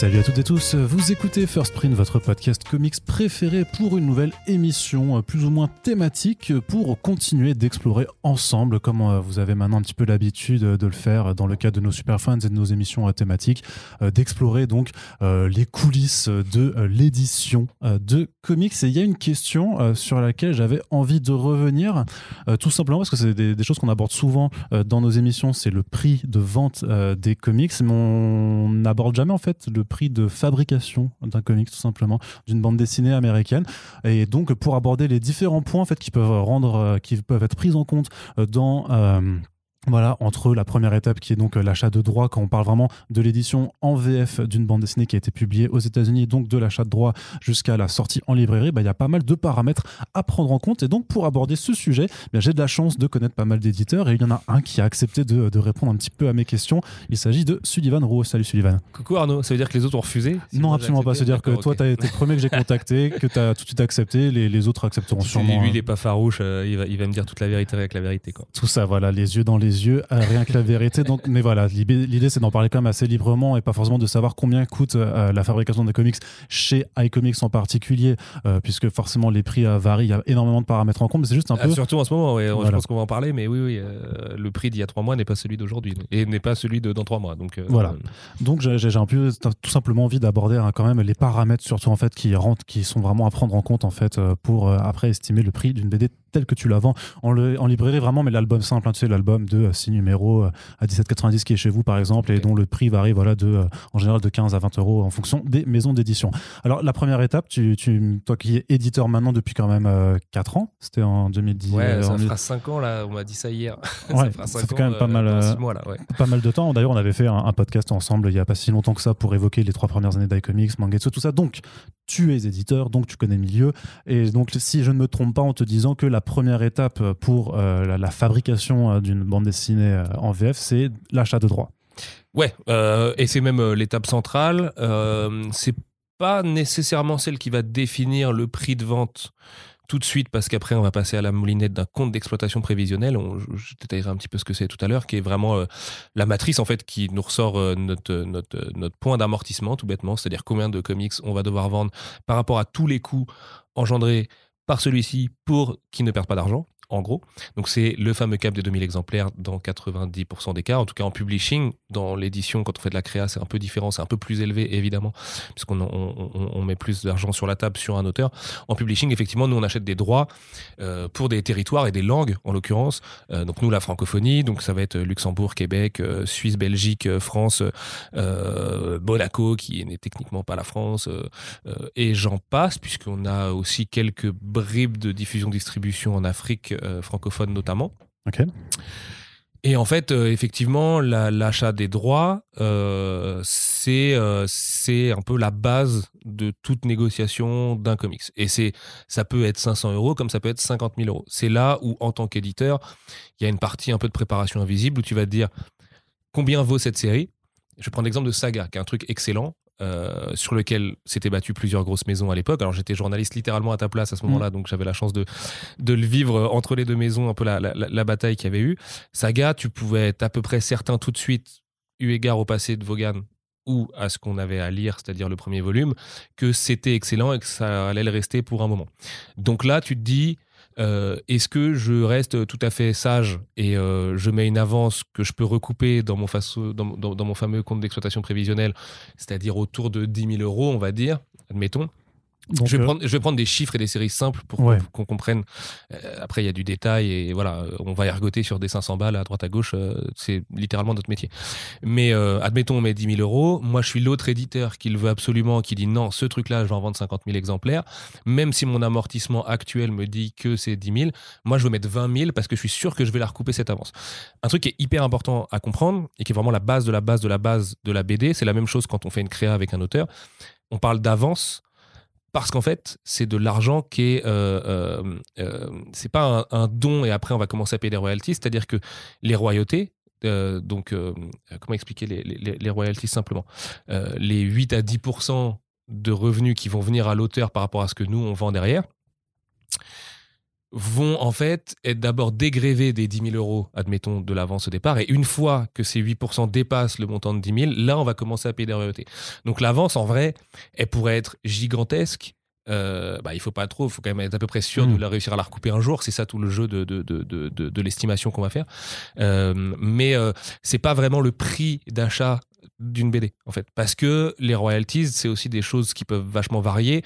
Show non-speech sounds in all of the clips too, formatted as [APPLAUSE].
Salut à toutes et tous, vous écoutez First Print, votre podcast comics préféré pour une nouvelle émission euh, plus ou moins thématique pour continuer d'explorer ensemble, comme euh, vous avez maintenant un petit peu l'habitude de le faire dans le cadre de nos super fans et de nos émissions euh, thématiques, d'explorer donc les coulisses de l'édition de comics. Et il y a une question sur laquelle j'avais envie de revenir, tout simplement parce que c'est des, choses qu'on aborde souvent dans nos émissions, c'est le prix de vente des comics, mais on n'aborde jamais en fait le prix de fabrication d'un comic tout simplement, d'une bande dessinée américaine. Et donc pour aborder les différents points en fait qui peuvent rendre, euh, qui peuvent être pris en compte euh, dans euh, voilà, entre la première étape qui est donc euh, l'achat de droits, quand on parle vraiment de l'édition en VF d'une bande dessinée qui a été publiée aux États-Unis, donc de l'achat de droits jusqu'à la sortie en librairie, bah, il y a pas mal de paramètres à prendre en compte. Et donc, pour aborder ce sujet, bah, j'ai de la chance de connaître pas mal d'éditeurs et il y en a un qui a accepté de, répondre un petit peu à mes questions. Il s'agit de Sullivan Roux. Salut Sullivan. Coucou Arnaud, ça veut dire que les autres ont refusé? Non, absolument pas. C'est-à-dire que toi, tu as été le premier que j'ai contacté, [LAUGHS] que tu as tout de suite accepté. Les, les autres accepteront sûrement. Lui, il n'est pas farouche, euh, il, va, il va me dire toute la vérité avec la vérité. Quoi. Tout ça, voilà, les yeux dans les yeux, euh, rien que la vérité. [LAUGHS] Donc, mais voilà, l'idée c'est d'en parler quand même assez librement et pas forcément de savoir combien coûte euh, la fabrication des comics chez iComics en particulier, euh, puisque forcément les prix euh, varient, il y a énormément de paramètres en compte, mais c'est juste un ah, peu. Surtout en ce moment, je pense qu'on va en parler, mais oui, oui, le prix d'il y a trois mois n'est pas celui d'aujourd'hui et n'est pas celui de dans trois mois. Donc voilà. Donc j'ai un peu tout simplement envie d'aborder hein, quand même les paramètres surtout en fait qui rentrent, qui sont vraiment à prendre en compte en fait pour après estimer le prix d'une BD telle que tu la vends en, en librairie vraiment, mais l'album simple, hein, tu sais, l'album de 6 numéros à 17,90 qui est chez vous par exemple et dont le prix varie voilà, de, euh, en général de 15 à 20 euros en fonction des maisons d'édition. Alors la première étape, tu, tu, toi qui es éditeur maintenant depuis quand même 4 euh, ans, c'était en 2010. Ouais, euh, ça fera 5 ans là, on m'a dit ça hier. [LAUGHS] Ouais, ça, fait quand même pas, mal, là, pas mal de temps. D'ailleurs, on avait fait un, podcast ensemble il n'y a pas si longtemps que ça pour évoquer les trois premières années d'iComics, Mangetsu, tout ça. Donc tu es éditeur, donc tu connais le milieu. Et donc si je ne me trompe pas en te disant que la première étape pour la, la, fabrication d'une bande dessinée en VF, c'est l'achat de droits. Ouais, euh, et c'est même euh, l'étape centrale. Euh, c'est pas nécessairement celle qui va définir le prix de vente tout de suite parce qu'après on va passer à la moulinette d'un compte d'exploitation prévisionnel. je détaillerai un petit peu ce que c'est tout à l'heure, qui est vraiment la matrice en fait qui nous ressort notre, notre, notre point d'amortissement tout bêtement, c'est-à-dire combien de comics on va devoir vendre par rapport à tous les coûts engendrés par celui-ci pour qu'il ne perde pas d'argent en gros. Donc c'est le fameux cap des 2000 exemplaires dans 90% des cas. En tout cas en publishing, dans l'édition, quand on fait de la créa, c'est un peu différent, c'est un peu plus élevé évidemment, puisqu'on on, met plus d'argent sur la table sur un auteur. En publishing, effectivement, nous on achète des droits euh, pour des territoires et des langues en l'occurrence. Euh, donc nous la francophonie, donc ça va être Luxembourg, Québec, euh, Suisse, Belgique, France, Monaco qui n'est techniquement pas la France, et j'en passe puisqu'on a aussi quelques bribes de diffusion distribution en Afrique euh, francophone notamment. Ok. Et en fait, euh, effectivement, l'achat des droits, euh, c'est c'est un peu la base de toute négociation d'un comics. Et c'est ça peut être 500 euros comme ça peut être 50 000 euros. C'est là où, en tant qu'éditeur, il y a une partie un peu de préparation invisible où tu vas te dire combien vaut cette série? Je prends l'exemple de Saga, qui est un truc excellent. Euh, sur lequel s'étaient battues plusieurs grosses maisons à l'époque. Alors j'étais journaliste littéralement à ta place à ce moment-là, mm. donc j'avais la chance de, de le vivre entre les deux maisons, un peu la, la, bataille qu'il y avait eu. Saga, tu pouvais être à peu près certain tout de suite, eu égard au passé de Vaughan ou à ce qu'on avait à lire, c'est-à-dire le premier volume, que c'était excellent et que ça allait le rester pour un moment. Donc là, tu te dis, euh, est-ce que je reste tout à fait sage et euh, je mets une avance que je peux recouper dans mon, dans mon fameux compte d'exploitation prévisionnel, c'est-à-dire autour de 10 000 euros, on va dire, admettons je, vais euh, prendre, je vais prendre des chiffres et des séries simples pour qu'on comprenne. Euh, après, il y a du détail et voilà, on va ergoter sur des 500 balles à droite à gauche. Euh, c'est littéralement notre métier. Mais admettons, on met 10 000 euros. Moi, je suis l'autre éditeur qui le veut absolument, qui dit non, ce truc-là, je vais en vendre 50 000 exemplaires. Même si mon amortissement actuel me dit que c'est 10 000, moi, je veux mettre 20 000 parce que je suis sûr que je vais la recouper cette avance. Un truc qui est hyper important à comprendre et qui est vraiment la base de la base de la base de la BD, c'est la même chose quand on fait une créa avec un auteur. On parle d'avance parce qu'en fait, c'est de l'argent qui est, euh, euh, euh, c'est pas un, don et après on va commencer à payer des royalties, c'est-à-dire que les royautés, donc comment expliquer les, les, royalties simplement, les 8 à 10% de revenus qui vont venir à l'auteur par rapport à ce que nous on vend derrière, vont en fait être d'abord dégrévés des 10 000 euros, admettons, de l'avance au départ. Et une fois que ces 8% dépassent le montant de 10 000, là, on va commencer à payer des royautés. Donc l'avance, en vrai, elle pourrait être gigantesque. Euh, bah, il faut pas trop, il faut quand même être à peu près sûr de Mm. la réussir à la recouper un jour. C'est ça tout le jeu de, de, de, de, de- de l'estimation qu'on va faire. Euh, mais euh, c'est pas vraiment le prix d'achat d'une BD, en fait. Parce que les royalties, c'est aussi des choses qui peuvent vachement varier.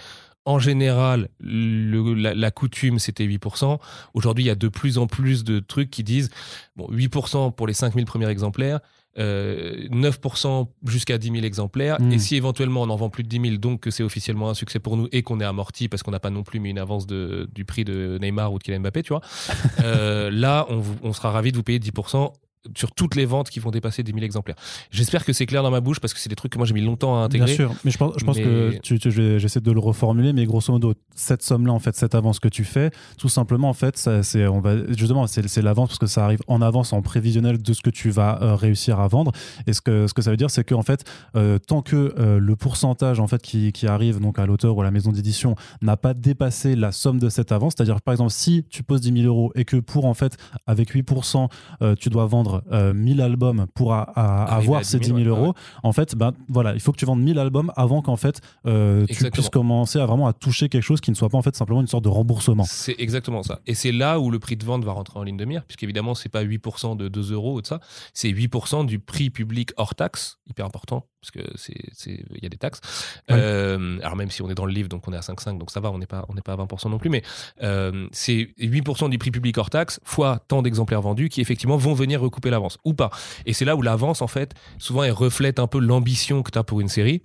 En général, le- la, la coutume, c'était 8%. Aujourd'hui, il y a de plus en plus de trucs qui disent bon, 8% pour les 5000 premiers exemplaires, euh, 9% jusqu'à 10 000 exemplaires. Mm. Et si éventuellement on en vend plus de 10 000, donc que c'est officiellement un succès pour nous et qu'on est amorti parce qu'on n'a pas non plus mis une avance de, du prix de Neymar ou de Kylian Mbappé, tu vois, [LAUGHS] euh, là, on sera ravi de vous payer 10% sur toutes les ventes qui vont dépasser 10 000 exemplaires. J'espère que c'est clair dans ma bouche parce que c'est des trucs que moi j'ai mis longtemps à intégrer. Bien sûr, mais je pense, je pense Mais- que tu, tu- j'essaie de le reformuler, mais grosso modo, cette somme-là, en fait, cette avance que tu fais, tout simplement, en fait, c'est, on va, justement, c'est, c'est l'avance parce que ça arrive en avance, en prévisionnel de ce que tu vas euh, réussir à vendre. Et ce que, ce que ça veut dire, c'est qu'en fait, euh, tant que euh, le pourcentage, en fait, qui, qui arrive donc à l'auteur ou à la maison d'édition n'a pas dépassé la somme de cette avance, c'est-à-dire, par exemple, si tu poses 10 000 euros et que pour, en fait, avec 8%, euh, tu dois vendre euh, 1000 albums pour a- a- Arriver avoir 10 ces 10 000 ouais, euros, en fait, ben voilà, il faut que tu vendes 1000 albums avant qu'en fait euh, tu puisses commencer à vraiment à toucher quelque chose qui ne soit pas en fait simplement une sorte de remboursement. C'est exactement ça. Et c'est là où le prix de vente va rentrer en ligne de mire, puisqu'évidemment, c'est pas 8% de 2 euros ou de ça, c'est 8% du prix public hors taxe, hyper important, parce que c'est il y a des taxes. Ouais. Euh, alors même si on est dans le livre, donc on est à 5,5, donc ça va, on n'est pas, on n'est pas à 20% non plus, mais euh, c'est 8% du prix public hors taxe, fois tant d'exemplaires vendus qui effectivement vont venir recouper l'avance, ou pas. Et c'est là où l'avance, en fait, souvent, elle reflète un peu l'ambition que tu as pour une série.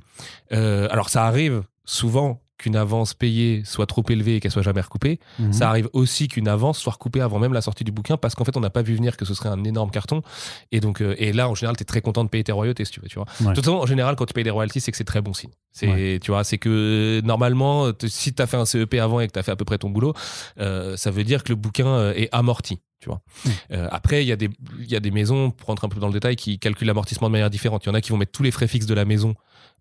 Euh, alors ça arrive souvent qu'une avance payée soit trop élevée et qu'elle soit jamais recoupée. Mhm. Ça arrive aussi qu'une avance soit recoupée avant même la sortie du bouquin parce qu'en fait on n'a pas vu venir que ce serait un énorme carton et donc euh, et là en général tu es très content de payer tes royautés si tu veux tu vois. Ouais. De toute façon en général quand tu payes des royalties c'est que c'est très bon signe. C'est tu vois c'est que normalement t- si tu as fait un CEP avant et que tu as fait à peu près ton boulot euh, ça veut dire que le bouquin euh, est amorti. Tu vois. Euh, après, il y, a des- y a des maisons, pour rentrer un peu dans le détail, qui calculent l'amortissement de manière différente. Il y en a qui vont mettre tous les frais fixes de la maison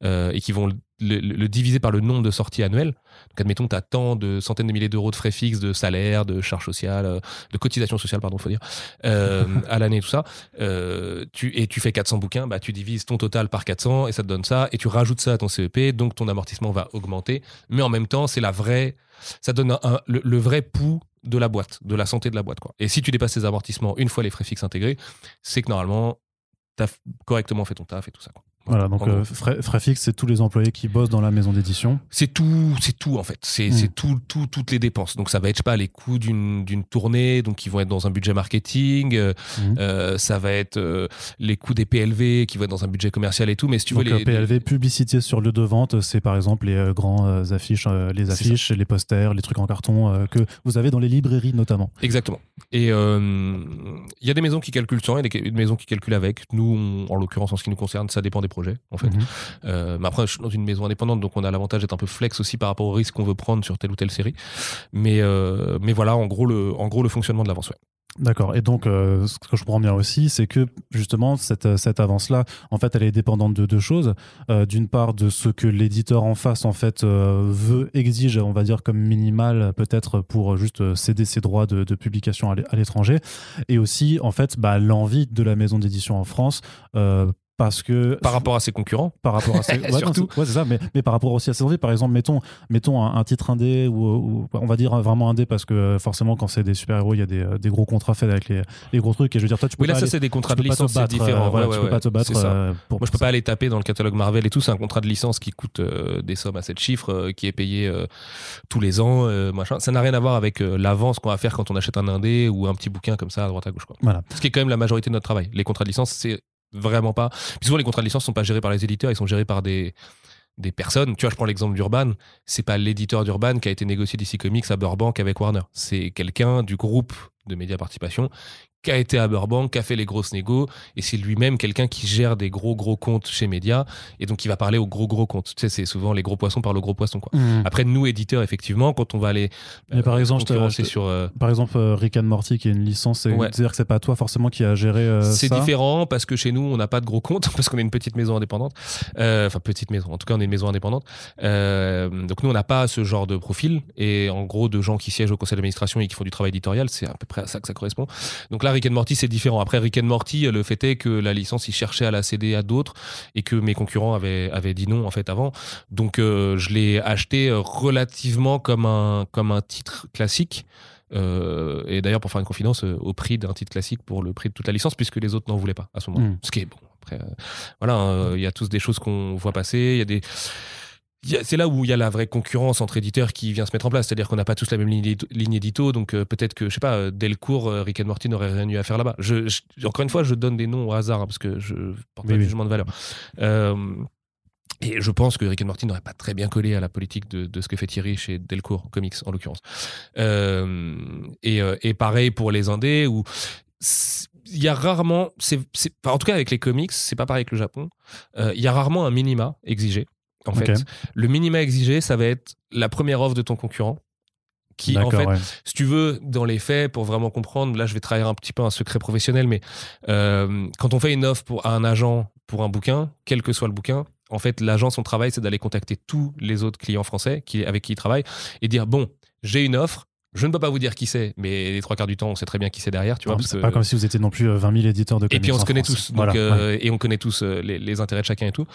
euh, et qui vont le, le- le diviser par le nombre de sorties annuelles. Donc, admettons, tu as tant de centaines de milliers d'euros de frais fixes, de salaires, de charges sociales, euh, de cotisations sociales, pardon, faut dire, euh, [LAUGHS] à l'année, tout ça. Tu, et tu fais 400 bouquins, bah, tu divises ton total par 400 et ça te donne ça. Et tu rajoutes ça à ton CEP, donc ton amortissement va augmenter. Mais en même temps, c'est la vraie. Ça donne un- un- le, le vrai pouls de la boîte, de la santé de la boîte. Quoi. Et si tu dépasses tes amortissements une fois les frais fixes intégrés, c'est que normalement, tu as correctement fait ton taf et tout ça. Quoi. Voilà, donc gros. euh, frais, frais fixes, c'est tous les employés qui bossent dans la maison d'édition. C'est tout, c'est tout en fait. C'est Mm. c'est tout, tout, toutes les dépenses. Donc ça va être je sais pas les coûts d'une tournée, donc qui vont être dans un budget marketing. euh, Mhm. euh, ça va être euh, les coûts des PLV qui vont être dans un budget commercial et tout. Mais si tu donc veux les, PLV, publicité sur lieu de vente, c'est par exemple les grands affiches, les affiches, les posters, les trucs en carton que vous avez dans les librairies notamment. Exactement. Et il y a des maisons qui calculent sans, il y a des maisons qui calculent avec. Nous, on- en l'occurrence, en ce qui nous concerne, ça dépend des en fait. Mhm. Euh, mais après, je suis dans une maison indépendante, donc on a l'avantage d'être un peu flex aussi par rapport au risque qu'on veut prendre sur telle ou telle série. Mais, euh, mais voilà, en gros, le, en gros, le fonctionnement de l'avance. Ouais. D'accord. Et donc, euh, ce que je comprends bien aussi, c'est que justement, cette, cette avance-là, en fait, elle est dépendante de deux choses. Euh, D'une part, de ce que l'éditeur en face, en fait, euh, veut, exige, on va dire, comme minimal, peut-être pour juste euh, céder ses droits de, de publication à l'étranger. Et aussi, en fait, bah, l'envie de la maison d'édition en France. Euh, parce que Par rapport à ses concurrents. par rapport à [LAUGHS] ces... ouais, Surtout. c'est- ouais, c'est ça mais, mais par rapport aussi à ses envies par exemple mettons mettons un, un titre indé ou, ou on va dire vraiment indé parce que forcément quand c'est des super héros il y a des, euh, des gros contrats faits avec les, les gros trucs et je veux dire toi tu peux Oui, là, pas ça, c'est des contrats de licence, c'est euh, différent. voilà, Ouais, tu peux pas te battre euh, pour Moi, je peux pas aller taper dans le catalogue Marvel et tout. C'est un contrat de licence qui coûte euh, des sommes à 7 chiffres, euh, qui est payé euh, tous les ans, euh, machin. Ça n'a rien à voir avec euh, l'avance qu'on va faire quand on achète un indé ou un petit bouquin comme ça à droite à gauche. Quoi. Voilà. Ce qui est quand même la majorité de notre travail. Les contrats de licence, c'est vraiment pas. Puis souvent, les contrats de licence sont pas gérés par les éditeurs, ils sont gérés par des des personnes. Tu vois, je prends l'exemple d'Urban. C'est pas l'éditeur d'Urban qui a été négocié d'ici Comics à Burbank avec Warner. C'est quelqu'un du groupe de Média Participation, qui a été à Burbank, qui a fait les grosses négos, et c'est lui-même quelqu'un qui gère des gros gros comptes chez Média, et donc il va parler aux gros gros comptes. Tu sais, c'est souvent les gros poissons par le gros poisson. Quoi. Mmh. Après, nous, éditeurs, effectivement, quand on va aller Mais par exemple, je te- sur... euh, Par exemple, euh, Rick and Morty, qui est une licence, c'est- Ouais. c'est-à-dire que c'est pas toi forcément qui a géré euh, C'est différent parce que chez nous, on n'a pas de gros comptes, [LAUGHS] parce qu'on est une petite maison indépendante. Euh, Enfin, petite maison. En tout cas, on est une maison indépendante. Euh, donc, nous, on n'a pas ce genre de profil. Et en gros, de gens qui siègent au conseil d'administration et qui font du travail éditorial, c'est à peu près à ça que ça correspond. Donc là, Rick and Morty, c'est différent. Après, Rick and Morty, le fait est que la licence, ils cherchaient à la céder à d'autres et que mes concurrents avaient, avaient dit non, en fait, avant. Donc, euh, je l'ai acheté euh, relativement comme un, comme un titre classique. Euh, et d'ailleurs, pour faire une confidence, euh, au prix d'un titre classique pour le prix de toute la licence, puisque les autres n'en voulaient pas à ce moment. Mm. Ce qui est bon. Après, euh, voilà, hein, il y a tous des choses qu'on voit passer. Il y a des. C'est là où il y a la vraie concurrence entre éditeurs qui vient se mettre en place. C'est-à-dire qu'on n'a pas tous la même ligne édito, ligne édito, donc euh, peut-être que, je sais pas, euh, Delcourt, euh, Rick and Morty n'aurait rien eu à faire là-bas. Je, je- encore une fois, je donne des noms au hasard, hein, parce que je porte pas de oui. jugement de valeur. Euh, et je pense que Rick and Morty n'aurait pas très bien collé à la politique de, de ce que fait Thierry chez Delcourt Comics, en l'occurrence. Et, et pareil pour les indés, où il y a rarement, c'est, en tout cas avec les comics, c'est pas pareil avec le Japon, il y a rarement un minima exigé. En fait, le minima exigé, ça va être la première offre de ton concurrent. Qui, en fait, ouais. si tu veux, dans les faits, pour vraiment comprendre, là je vais trahir un petit peu un secret professionnel, mais euh, quand on fait une offre pour, à un agent pour un bouquin, quel que soit le bouquin, en fait, l'agent, son travail, c'est d'aller contacter tous les autres clients français qui, avec qui il travaille et dire bon, j'ai une offre. Je ne peux pas vous dire qui c'est, mais les trois quarts du temps, on sait très bien qui c'est derrière, tu vois. Que- pas comme si vous étiez non plus euh, 20 000 éditeurs de et comics puis on se connaît France. tous, donc, Voilà, euh, ouais. et on connaît tous euh, les, les intérêts de chacun et tout.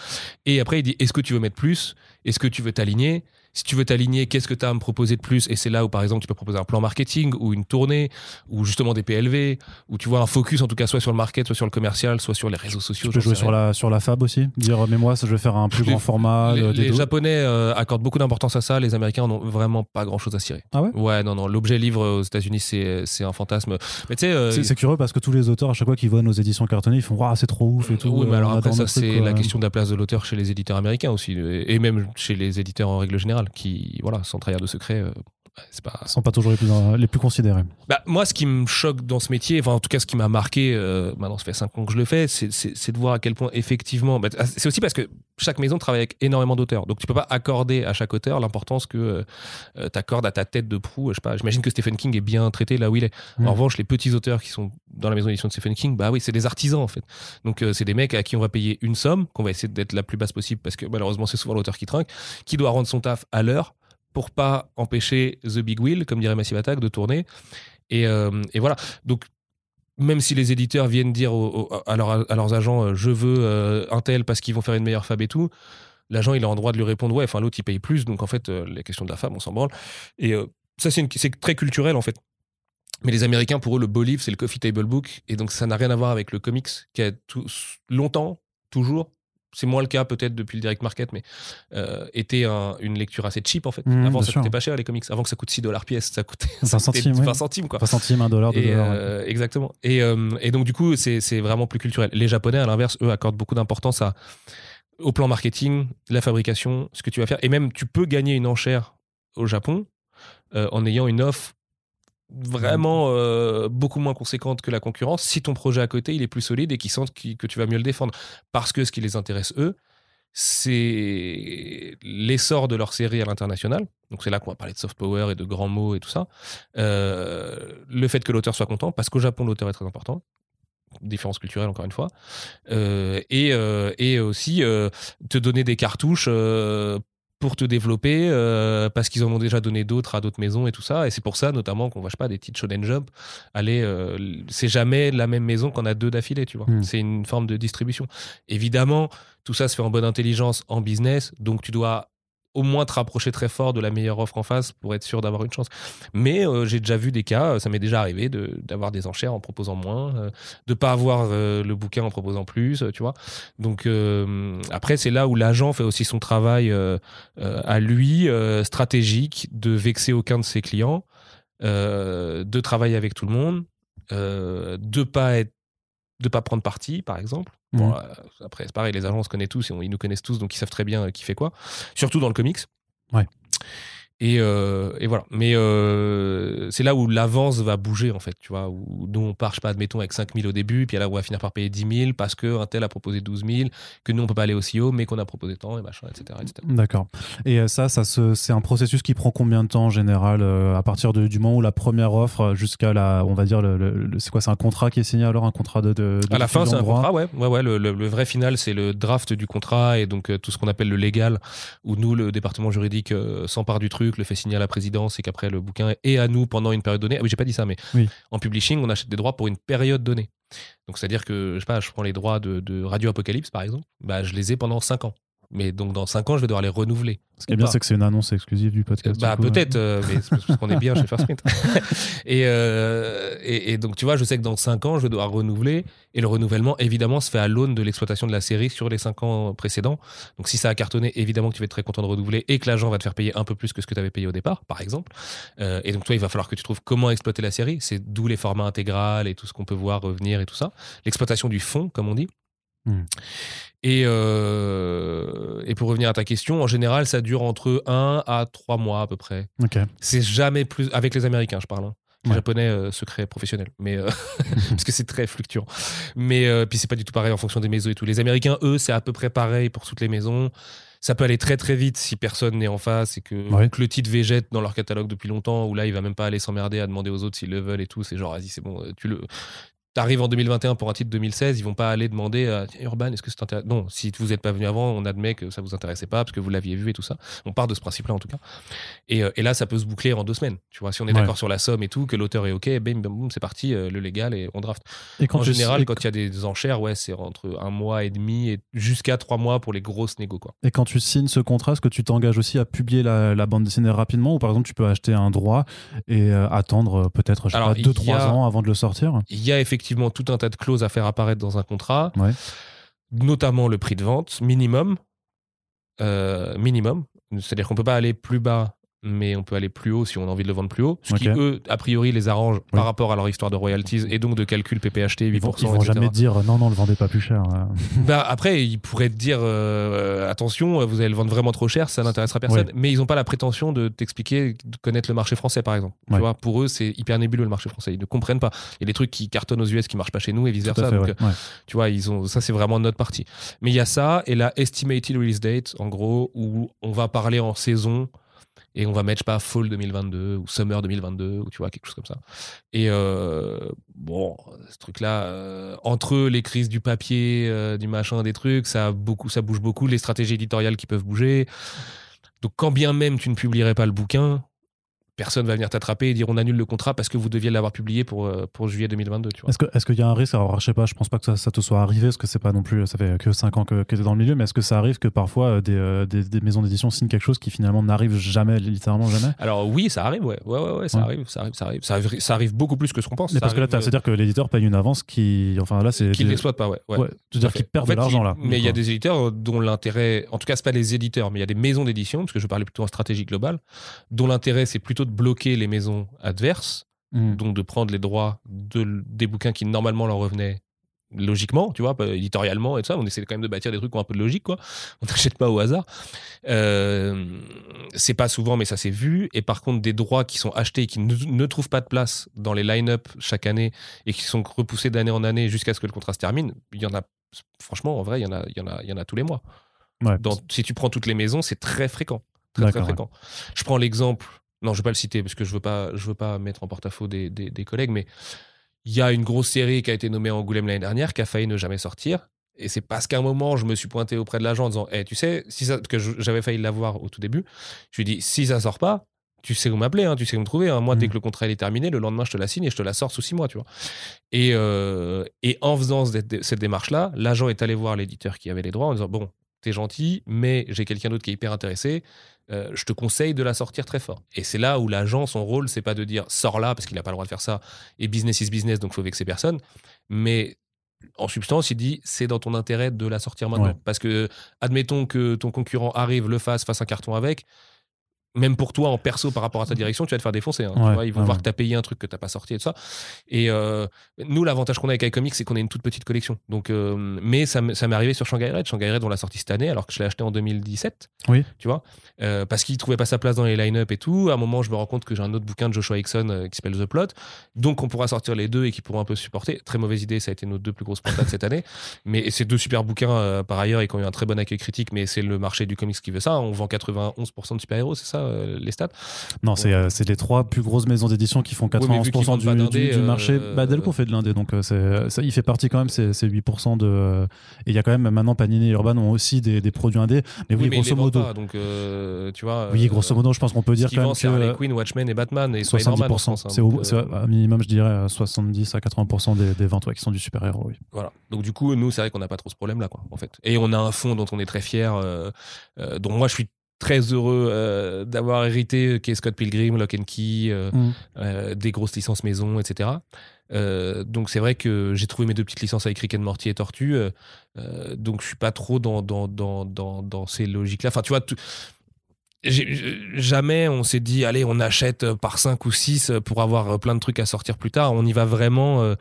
Et après, il dit est-ce que tu veux mettre plus? Est-ce que tu veux t'aligner? Si tu veux t'aligner, qu'est-ce que tu as à me proposer de plus? Et c'est là où, par exemple, tu peux proposer un plan marketing ou une tournée ou justement des PLV ou tu vois un focus en tout cas soit sur le market, soit sur le commercial, soit sur les réseaux sociaux. Tu peux jouer sur la, sur la fab aussi? Dire, mais moi, ça, je vais faire un plus Les- grand format. Les, euh, les Japonais euh, accordent beaucoup d'importance à ça. Les Américains n'ont vraiment pas grand chose à cirer. Ah ouais? Ouais, non, non. L'objet livre aux États-Unis, c'est un fantasme. Mais tu sais, euh, C'est curieux parce que tous les auteurs, à chaque fois qu'ils voient nos éditions cartonnées, ils font Waouh, c'est trop ouf et tout. Oui, mais euh, alors après, ça, c'est la question de la place de l'auteur chez les éditeurs américains aussi, et même chez les éditeurs en règle générale, qui, voilà, sans trahir de secret, euh, c'est pas. Ils sont pas toujours les plus, les plus considérés. Bah, moi, ce qui me choque dans ce métier, enfin, en tout cas, ce qui m'a marqué, euh, maintenant, ça fait 5 ans que je le fais, c'est- de voir à quel point, effectivement, bah, c'est aussi parce que chaque maison travaille avec énormément d'auteurs. Donc, tu peux pas accorder à chaque auteur l'importance que tu accordes à ta tête de proue. Je sais pas, j'imagine que Stephen King est bien traité là où il est. En revanche, les petits auteurs qui sont dans la maison d'édition de Stephen King, bah oui, c'est des artisans, en fait. Donc, euh, c'est des mecs à qui on va payer une somme, qu'on va essayer d'être la plus basse possible, parce que malheureusement, c'est souvent l'auteur qui trinque, qui doit rendre son taf à l'heure pour pas empêcher The Big Wheel, comme dirait Massive Attack, de tourner. Et, euh, voilà. Donc, même si les éditeurs viennent dire à, leur- à leurs agents, euh, je veux euh, un tel parce qu'ils vont faire une meilleure fab et tout, l'agent, il a en droit de lui répondre, ouais, enfin, l'autre, il paye plus. Donc, en fait, euh, la question de la fab, on s'en branle. Et euh, ça, c'est très culturel, en fait. Mais les Américains, pour eux, le beau livre, c'est le coffee table book. Et donc, ça n'a rien à voir avec le comics, qui a tout- longtemps, toujours, c'est moins le cas peut-être depuis le direct market, mais euh, était un- une lecture assez cheap en fait. Mmh, Avant, ça sûr. coûtait pas cher les comics. Avant que ça coûte 6 dollars pièce, ça coûtait 20 ça coûtait centimes, ouais. 20 centimes quoi. 3 centimes, 1 dollar, 2 Et, dollars. ouais. euh, exactement. Et, euh, et donc, du coup, c'est vraiment plus culturel. Les Japonais, à l'inverse, eux, accordent beaucoup d'importance à, au plan marketing, la fabrication, ce que tu vas faire. Et même, tu peux gagner une enchère au Japon en ayant une offre vraiment euh, beaucoup moins conséquente que la concurrence. Si ton projet à côté il est plus solide et qu'ils sentent que tu vas mieux le défendre. Parce que ce qui les intéresse eux c'est l'essor de leur série à l'international. Donc c'est là qu'on va parler de soft power et de grands mots et tout ça. Euh, le fait que l'auteur soit content parce qu'au Japon l'auteur est très important. Différence culturelle encore une fois. Euh, et, et aussi te donner des cartouches pour te développer euh, parce qu'ils en ont déjà donné d'autres à d'autres maisons et tout ça. Et c'est pour ça notamment qu'on voit je sais pas des titres shonen jump aller euh, c'est jamais la même maison qu'on a deux d'affilée tu vois. Mm. c'est une forme de distribution. Évidemment tout ça se fait en bonne intelligence en business. Donc tu dois au moins te rapprocher très fort de la meilleure offre en face pour être sûr d'avoir une chance. Mais euh, j'ai déjà vu des cas, ça m'est déjà arrivé d'avoir des enchères en proposant moins, euh, de pas avoir euh, le bouquin en proposant plus, euh, tu vois. Donc euh, après, c'est là où l'agent fait aussi son travail euh, euh, à lui, euh, stratégique, de vexer aucun de ses clients, euh, de travailler avec tout le monde, euh, de pas de pas prendre parti, par exemple. Bon, Mhm. euh, après, c'est pareil, les agents on se connaît tous, et on- ils nous connaissent tous, donc ils savent très bien euh, qui fait quoi. Surtout dans le comics. Ouais. Et, euh, et voilà. Mais euh, c'est là où l'avance va bouger, en fait. Tu vois, où nous, on part, je sais pas, admettons, avec 5 000 au début, puis là, on va finir par payer 10 000 parce qu'un tel a proposé 12 000, que nous, on peut pas aller aussi haut, mais qu'on a proposé tant, et machin, etc. etc. D'accord. Et euh, ça, ça c'est un processus qui prend combien de temps en général à partir de- du moment où la première offre jusqu'à la, on va dire, le, c'est quoi, c'est un contrat qui est signé alors, un contrat de. de, de À la fin, c'est un contrat, ouais. ouais, ouais le, le- le vrai final, c'est le draft du contrat et donc tout ce qu'on appelle le légal, où nous, le département juridique s'empare du truc, le fait signer à la présidence et qu'après le bouquin est à nous pendant une période donnée. Ah oui, j'ai pas dit ça, mais Oui. en publishing, on achète des droits pour une période donnée. Donc c'est-à-dire que, je sais pas, je prends les droits de, de Radio Apocalypse, par exemple, bah, je les ai pendant 5 ans. Mais donc dans 5 ans, je vais devoir les renouveler. Ce qui est bien, c'est que c'est une annonce exclusive du podcast. Bah peut-être, euh, mais c'est parce qu'on est bien chez First Print. [LAUGHS] et, euh, et, et donc tu vois, je sais que dans 5 ans, je vais devoir renouveler. Et le renouvellement, évidemment, se fait à l'aune de l'exploitation de la série sur les 5 ans précédents. Donc si ça a cartonné, évidemment que tu vas être très content de renouveler et que l'agent va te faire payer un peu plus que ce que tu avais payé au départ, par exemple. Euh, et donc toi, il va falloir que tu trouves comment exploiter la série. C'est d'où les formats intégrales et tout ce qu'on peut voir revenir et tout ça. L'exploitation du fond, comme on dit. Hmm. Et, euh, et pour revenir à ta question, en général, ça dure entre 1 à 3 mois à peu près. C'est jamais plus. Avec les Américains, je parle. hein. Les Ouais. Japonais, euh, secret professionnel. Mais, euh, [LAUGHS] [LAUGHS] parce que c'est très fluctuant. Mais puis c'est pas du tout pareil en fonction des maisons et tout. Les Américains, eux, c'est à peu près pareil pour toutes les maisons. Ça peut aller très très vite si personne n'est en face et que, Ouais. ou que le titre végète dans leur catalogue depuis longtemps, où là il va même pas aller s'emmerder à demander aux autres s'ils le veulent et tout. C'est genre, vas-y, c'est bon, tu le. T'arrives en 2021 pour un titre 2016, ils vont pas aller demander à Tiens, Urban, est-ce que c'est intéressant? Non, si vous n'êtes pas venu avant, on admet que ça vous intéressait pas parce que vous l'aviez vu et tout ça. On part de ce principe-là en tout cas. Et, euh, et là, ça peut se boucler en deux semaines. Tu vois, si on est Ouais. d'accord sur la somme et tout, que l'auteur est OK, bim, boum, c'est parti, euh, le légal et on draft. Et quand en général, quand il y a des enchères, ouais, c'est entre un mois et demi et jusqu'à trois mois pour les grosses négos, quoi. Et quand tu signes ce contrat, est-ce que tu t'engages aussi à publier la, la bande dessinée rapidement ou par exemple tu peux acheter un droit et euh, attendre euh, peut-être, je sais pas, 2-3 a- ans avant de le sortir? Il y a effectivement tout un tas de clauses à faire apparaître dans un contrat, Ouais. notamment le prix de vente minimum. euh, minimum. C'est-à-dire qu'on peut pas aller plus bas, mais on peut aller plus haut si on a envie de le vendre plus haut. Ce qui, eux, a priori, les arrange par rapport à leur histoire de royalties et donc de calcul PPHT, 8%. Ils vont, ils vont etc. jamais dire non, non, le vendez pas plus cher. euh. [LAUGHS] Bah, après, ils pourraient te dire euh, attention, vous allez le vendre vraiment trop cher, ça n'intéressera personne. Mais ils n'ont pas la prétention de t'expliquer, de connaître le marché français, par exemple. Tu vois, pour eux, c'est hyper nébuleux le marché français. Ils ne comprennent pas. Il y a des trucs qui cartonnent aux US qui marchent pas chez nous et vice versa. fait, Donc, ouais. euh, Ouais. tu vois, ils ont, ça, c'est vraiment notre partie. Mais il y a ça et la estimated release date, en gros, où on va parler en saison et on va mettre, je sais pas, fall 2022 ou summer 2022 ou tu vois, quelque chose comme ça. Et euh, bon, ce truc-là, euh, entre les crises du papier, euh, du machin, des trucs, ça, beaucoup, ça bouge beaucoup, les stratégies éditoriales qui peuvent bouger. Donc, quand bien même tu ne publierais pas le bouquin, personne va venir t'attraper et dire on annule le contrat parce que vous deviez l'avoir publié pour, euh, pour juillet 2022. Tu vois. Est-ce que- est-ce qu'il y a un risque? Alors, je sais pas, je pense pas que ça, ça te soit arrivé, parce que c'est pas non plus, ça fait que 5 ans que, que tu es dans le milieu, mais est-ce que ça arrive que parfois euh, des, euh, des, des maisons d'édition signent quelque chose qui finalement n'arrive jamais, littéralement jamais? Alors oui, ça arrive, ouais, ouais, ouais, ouais, ça Ouais. arrive, ça arrive, ça arrive, ça arrive, ça arrive beaucoup plus que ce qu'on pense. Mais Ça parce que là, c'est-à-dire que l'éditeur paye une avance qui. Enfin, là, c'est. qu'ils des- l'exploitent pas, ouais. c'est-à-dire fait. perdent En fait, de l'argent, là. Mais il y a des éditeurs dont l'intérêt, en tout cas, c'est pas les éditeurs, mais il y a des maisons d'édition, parce que je parlais plutôt en stratégie globale, dont l'intérêt c'est plutôt de bloquer les maisons adverses, Mm. donc de prendre les droits de, des bouquins qui normalement leur revenaient logiquement, tu vois, éditorialement et tout ça. On essaie quand même de bâtir des trucs qui ont un peu de logique, quoi. [LAUGHS] On n'achète pas au hasard. Euh, c'est pas souvent, mais ça s'est vu. Et par contre, des droits qui sont achetés et qui ne, ne trouvent pas de place dans les line-up chaque année et qui sont repoussés d'année en année jusqu'à ce que le contrat se termine, il y en a, franchement, en vrai, il y en a, il y en a, il y en a tous les mois. Ouais. Dans- si tu prends toutes les maisons, c'est très fréquent. Très, fréquent. Je prends l'exemple, non, je ne vais pas le citer parce que je ne veux, pas- je veux pas mettre en porte-à-faux des, des- des collègues, mais il y a une grosse série qui a été nommée Angoulême l'année dernière qui a failli ne jamais sortir. Et c'est parce qu'à un moment, je me suis pointé auprès de l'agent en disant Eh, Tu sais, si ça, parce que j'avais failli l'avoir au tout début, je lui ai dit Si ça sort pas, tu sais où m'appeler, hein, tu sais où me trouver. hein. Moi, dès Mhm. que le contrat est terminé, le lendemain, je te la signe et je te la sors sous six mois, tu vois. Et, euh, et en faisant cette, cette démarche-là, l'agent est allé voir l'éditeur qui avait les droits en disant Bon, t'es gentil, mais j'ai quelqu'un d'autre qui est hyper intéressé. euh, je te conseille de la sortir très fort. Et c'est là où l'agent, son rôle, c'est pas de dire sors là parce qu'il n'a pas le droit de faire ça et business is business, donc faut vexer personne. Mais en substance, il dit c'est dans ton intérêt de la sortir maintenant. Ouais. Parce que, admettons que ton concurrent arrive, le fasse, fasse un carton avec. Même pour toi en perso par rapport à ta direction, tu vas te faire défoncer. hein, tu Ouais, vois, ils vont ouais, voir que tu as payé un truc que tu pas sorti et tout ça. Et euh, nous, l'avantage qu'on a avec iComics, c'est qu'on a une toute petite collection. Donc, euh, mais ça, m'est arrivé sur Shanghai Red. Shanghai Red, on l'a sorti cette année, alors que je l'ai acheté en 2017. Oui. Tu vois, Euh, parce qu'il trouvait pas sa place dans les line-up et tout. À un moment, je me rends compte que j'ai un autre bouquin de Joshua Hickson qui s'appelle The Plot. Donc, on pourra sortir les deux et qui pourront un peu supporter. Très mauvaise idée, ça a été nos deux plus grosses patates cette année. [LAUGHS] Mais c'est deux super bouquins par ailleurs et qui ont eu un très bon accueil critique. Mais c'est le marché du comics qui veut ça. On vend 91% de super-héros, c'est ça, euh, les stats Non, c'est euh, les trois plus grosses maisons d'édition qui font mais vu qu'ils 91% vendent du, du- du marché. euh, Bah, Delcourt fait de l'indé, donc euh, c'est ça, il fait partie quand même, c'est c'est 8% de. euh, Et il y a quand même maintenant Panini et Urban ont aussi des, des produits indés. Mais oui, mais grosso modo. pas, donc euh, tu vois. Oui, euh, grosso modo, je pense qu'on peut dire quand même c'est Harley que Quinn, Watchmen et Batman et Spider-Man. en 70%. France, hein, C'est euh, à minimum, je dirais, euh, 70 à 80% des, des ventes ouais, qui sont du super-héros. Oui. Voilà. Donc du coup, nous, c'est vrai qu'on n'a pas trop ce problème-là, quoi, en fait. Et on a un fond dont on est très fier, euh, euh, dont moi je suis très heureux euh, d'avoir hérité, qui est Scott Pilgrim, Lock and Key, euh, Mm. euh, des grosses licences maison, etc. Euh, donc c'est vrai que j'ai trouvé mes deux petites licences avec Rick and Morty et Tortue. euh, euh, donc je suis pas trop dans, dans, dans, dans, dans ces logiques-là. Enfin, tu vois, tout- jamais on s'est dit, allez, on achète par 5 ou 6 pour avoir plein de trucs à sortir plus tard. On y va vraiment euh,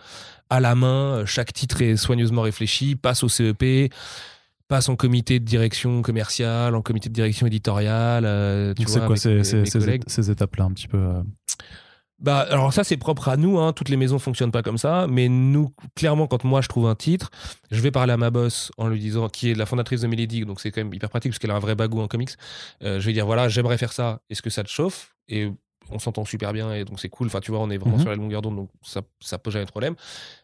à la main. Chaque titre est soigneusement réfléchi, passe au CEP, passe en comité de direction commerciale, en comité de direction éditoriale. euh, tu c'est quoi ces, ces- étapes-là un petit peu euh, Bah, alors ça, c'est propre à nous. Hein. Toutes les maisons fonctionnent pas comme ça. Mais nous, clairement, quand moi je trouve un titre, je vais parler à ma boss en lui disant, qui est la fondatrice de Milady, donc c'est quand même hyper pratique parce qu'elle a un vrai bagou en comics. Euh, je vais dire, voilà, j'aimerais faire ça. Est-ce que ça te chauffe? Et on s'entend super bien et donc c'est cool. Enfin, tu vois, on est vraiment Mhm. sur la longueur d'onde, donc ça, ça pose jamais de problème.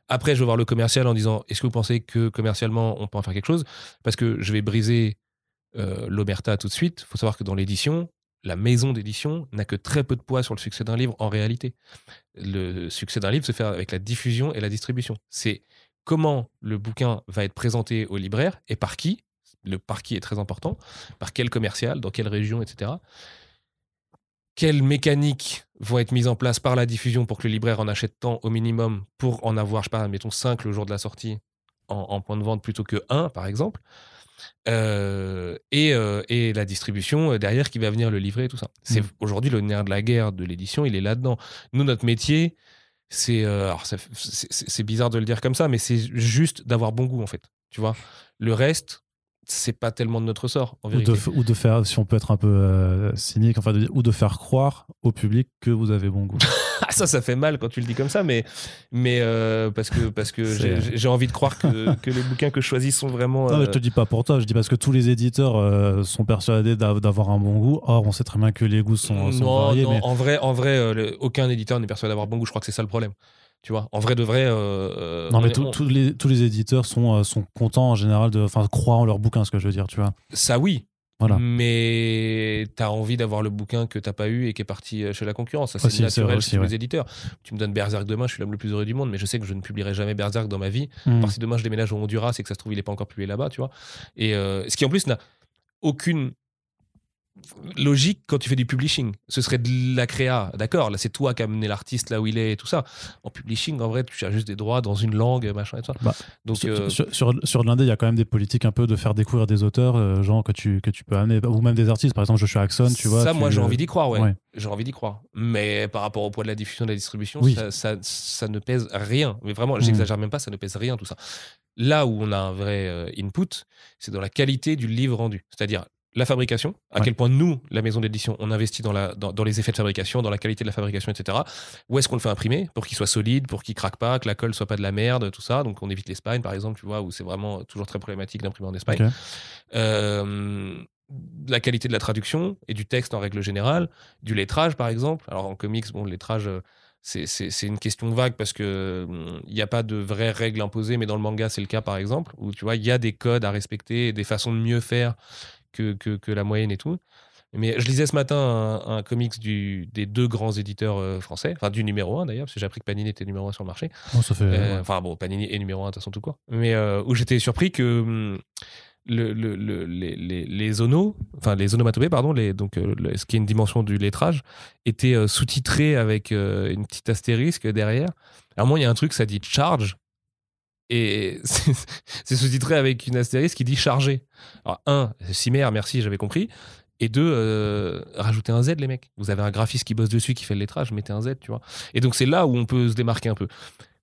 Après, je vais voir le commercial en disant, est-ce que vous pensez que commercialement on peut en faire quelque chose? Parce que je vais briser euh, l'omerta tout de suite. Il faut savoir que dans l'édition, la maison d'édition n'a que très peu de poids sur le succès d'un livre en réalité. Le succès d'un livre se fait avec la diffusion et la distribution. C'est comment le bouquin va être présenté au libraire et par qui? Le par qui est très important? Par quel commercial, dans quelle région, etc. Quelles mécaniques vont être mises en place par la diffusion pour que le libraire en achète tant au minimum pour en avoir, je sais pas, mettons 5 le jour de la sortie en, en point de vente plutôt que 1, par exemple. Euh, et, euh, et la distribution euh, derrière qui va venir le livrer et tout ça. C'est Mm. aujourd'hui le nerf de la guerre de l'édition, il est là-dedans. Nous, notre métier, c'est euh, c'est bizarre de le dire comme ça, mais c'est juste d'avoir bon goût en fait. Tu vois, le reste, c'est pas tellement de notre sort en ou, de, f- ou de faire, si on peut être un peu euh, cynique, enfin, de- ou de faire croire au public que vous avez bon goût. [LAUGHS] [LAUGHS] Ah, ça, ça fait mal quand tu le dis comme ça, mais mais euh, parce que parce que j'ai envie de croire que, [LAUGHS] que les bouquins que je choisis sont vraiment. Non, mais je euh, te dis pas pour toi, je dis parce que tous les éditeurs euh, sont persuadés d'av- d'avoir un bon goût. Or, on sait très bien que les goûts sont, sont non, variés. non, mais en vrai, en vrai le- aucun éditeur n'est persuadé d'avoir bon goût. Je crois que c'est ça le problème. Tu vois, en vrai de vrai. euh, non, on mais tous- on- tous les, tous les éditeurs sont, euh, sont contents en général, de, enfin, croient en leur bouquin, ce que je veux dire, tu vois. ça, oui. Voilà. Mais t'as envie d'avoir le bouquin que t'as pas eu et qui est parti euh, chez la concurrence. Ça, c'est vrai naturel aussi, chez tous ouais. les éditeurs. Tu me donnes Berserk demain, je suis l'homme le plus heureux du monde, mais je sais que je ne publierai jamais Berserk dans ma vie. À Mm. part si demain je déménage au Honduras et que ça se trouve, il n'est pas encore publié là-bas, tu vois. Et euh, ce qui en plus n'a aucune logique quand tu fais du publishing. Ce serait de la créa, d'accord. Là, c'est toi qui as amené l'artiste là où il est et tout ça. En publishing, en vrai, tu cherches juste des droits dans une langue, machin et tout ça. Bah, Donc, Sur, euh, sur, sur, sur l'indé, il y a quand même des politiques un peu de faire découvrir des auteurs, euh, genre que tu, que tu peux amener, ou même des artistes, par exemple Joshua Axon, tu vois. ça, tu- moi, j'ai envie d'y croire, ouais. ouais. J'ai envie d'y croire. Mais par rapport au poids de la diffusion, de la distribution, Oui. ça, ça, ça ne pèse rien. Mais vraiment, Mm. j'exagère même pas, ça ne pèse rien, tout ça. Là où on a un vrai euh, input, c'est dans la qualité du livre rendu. C'est-à-dire la fabrication, à Ouais. quel point nous, la maison d'édition, on investit dans, la, dans, dans les effets de fabrication, dans la qualité de la fabrication, etc. Où est-ce qu'on le fait imprimer pour qu'il soit solide, pour qu'il craque pas, que la colle soit pas de la merde, tout ça. Donc on évite l'Espagne, par exemple, tu vois, où c'est vraiment toujours très problématique d'imprimer en Espagne. Euh, la qualité de la traduction et du texte en règle générale, du lettrage par exemple. Alors en comics, bon, le lettrage, euh, c'est- une question vague parce que il n'y a pas de vraies règles imposées, mais dans le manga, c'est le cas par exemple, où tu vois, il y a des codes à respecter, des façons de mieux faire que, que, que la moyenne et tout. Mais je lisais ce matin un, un comics du, des deux grands éditeurs euh, français, enfin du numéro 1 d'ailleurs, parce que j'ai appris que Panini était numéro 1 sur le marché. Bon, ça fait. Euh, ouais. Enfin bon, Panini est numéro 1 de toute façon tout court. Mais euh, où j'étais surpris que hum, le, le- le- les, les, enfin les onomatopées, pardon, les, donc, euh, ce qui est une dimension du lettrage, étaient euh, sous-titrés avec une petite astérisque derrière. Alors moi, il y a un truc, ça dit charge. Et [LAUGHS] c'est sous-titré avec une astérisque qui dit chargé. Alors, un, Cimer, merci, j'avais compris. Et deux, euh, rajoutez un Z, les mecs. Vous avez un graphiste qui bosse dessus, qui fait le lettrage, mettez un Z, tu vois. Et donc, c'est là où on peut se démarquer un peu.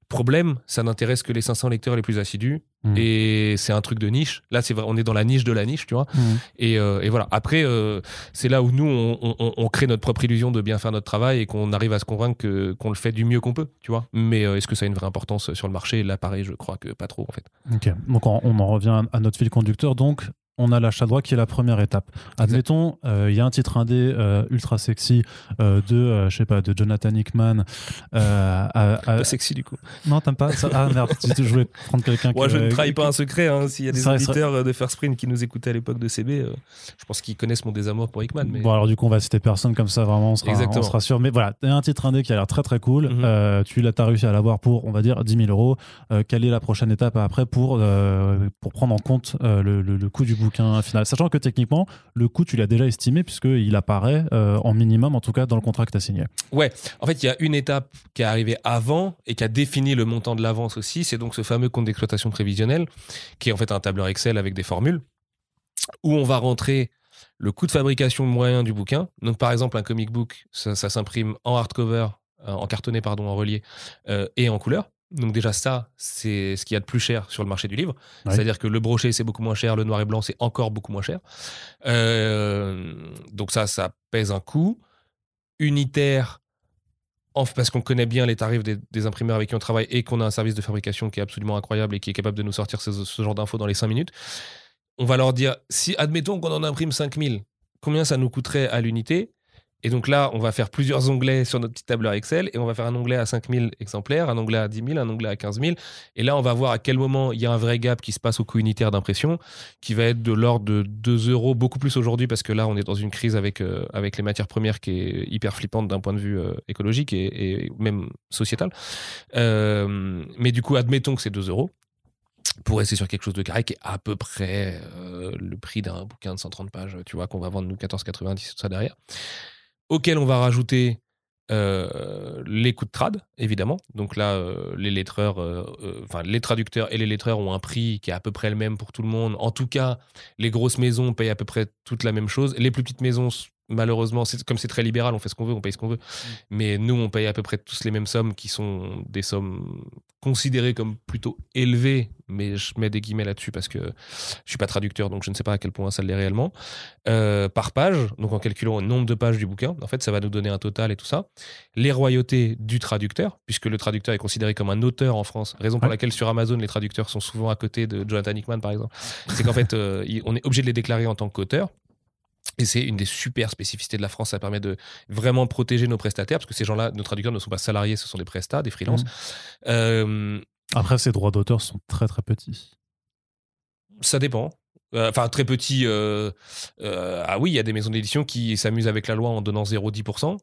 Problème, ça n'intéresse que les 500 lecteurs les plus assidus. Mm. Et c'est un truc de niche. Là, c'est vrai, on est dans la niche de la niche, tu vois. Mm. Et, euh, et voilà. Après, euh, c'est là où nous, on, on- on crée notre propre illusion de bien faire notre travail et qu'on arrive à se convaincre que- qu'on le fait du mieux qu'on peut, tu vois. Mais euh, est-ce que ça a une vraie importance sur le marché? Là, pareil, je crois que pas trop, en fait. Ok, donc on, on en revient à notre fil conducteur. Donc, on a l'achat droit qui est la première étape. Admettons, euh, il y a un titre indé euh, ultra sexy euh, de, je sais pas, de Jonathan Hickman. à- à- Pas sexy, du coup. Non, t'aimes pas ça? Ah merde, je voulais prendre quelqu'un Moi, je ne trahis pas un secret. hein. S'il y a des auditeurs de First Print qui nous écoutaient à l'époque de CB, je pense qu'ils connaissent mon désamour pour Hickman. Mais... Bon, alors du coup, on va citer personne comme ça, vraiment, on sera, Exactement. on sera sûr. Mais voilà, t'as un titre indé qui a l'air très très cool. Mhm. Tu l'as, t'as réussi à l'avoir pour, on va dire, 10 000 euros. Quelle est la prochaine étape après pour, pour prendre en compte le, le- le coût du bouquin final Sachant que techniquement, le coût, tu l'as déjà estimé puisqu'il apparaît euh, en minimum, en tout cas, dans le contrat que tu as signé. Ouais, en fait, il y a une étape qui est arrivée avant et qui a défini le montant de l'avance aussi. C'est donc ce fameux compte d'exploitation prévisionnel, qui est en fait un tableur Excel avec des formules, où on va rentrer le coût de fabrication moyen du bouquin. Donc, par exemple, un comic book, ça, s'imprime en hardcover, euh, en cartonné, pardon, en relié, euh, et en couleur. Donc déjà ça, c'est ce qu'il y a de plus cher sur le marché du livre. Ouais. C'est-à-dire que le brochet, c'est beaucoup moins cher, le noir et blanc, c'est encore beaucoup moins cher. Euh, donc ça, ça pèse un coût. Unitaire, parce qu'on connaît bien les tarifs des, des imprimeurs avec qui on travaille et qu'on a un service de fabrication qui est absolument incroyable et qui est capable de nous sortir ce, ce genre d'infos dans les 5 minutes. On va leur dire, si admettons qu'on en imprime 5000, combien ça nous coûterait à l'unité? Et donc là, on va faire plusieurs onglets sur notre petit tableur Excel et on va faire un onglet à 5000 exemplaires, un onglet à 10 000, un onglet à 15 000. Et là, on va voir à quel moment il y a un vrai gap qui se passe au coût unitaire d'impression, qui va être de l'ordre de 2 euros, beaucoup plus aujourd'hui, parce que là, on est dans une crise avec, euh, avec les matières premières qui est hyper flippante d'un point de vue euh, écologique et, et même sociétal. Euh, mais du coup, admettons que c'est 2 euros pour rester sur quelque chose de carré qui est à peu près le prix d'un bouquin de 130 pages, tu vois, qu'on va vendre nous 14,90 tout ça derrière, auquel on va rajouter euh, les coûts de trad, évidemment. Donc là, euh, les lettreurs, euh, enfin les traducteurs et les lettreurs ont un prix qui est à peu près le même pour tout le monde. En tout cas, les grosses maisons payent à peu près toutes la même chose. Les plus petites maisons, malheureusement, comme c'est très libéral, on fait ce qu'on veut, on paye ce qu'on veut. Mais nous, on paye à peu près tous les mêmes sommes qui sont des sommes considérées comme plutôt élevées, mais je mets des guillemets là-dessus parce que je suis pas traducteur, donc je ne sais pas à quel point ça l'est réellement. Euh, par page, donc en calculant le nombre de pages du bouquin, en fait, ça va nous donner un total et tout ça. Les royautés du traducteur, puisque le traducteur est considéré comme un auteur en France, raison pour Ouais. laquelle sur Amazon, les traducteurs sont souvent à côté de Jonathan Hickman, par exemple. C'est qu'en fait, euh, on est obligé de les déclarer en tant qu'auteur. Et c'est une des super spécificités de la France. Ça permet de vraiment protéger nos prestataires, parce que ces gens-là, nos traducteurs ne sont pas salariés, ce sont des prestats, des freelances. Euh, Après, ces droits d'auteur sont très très petits. ça dépend. Euh, Enfin, très petit. euh, euh, ah oui, il y a des maisons d'édition qui s'amusent avec la loi en donnant 0,10%.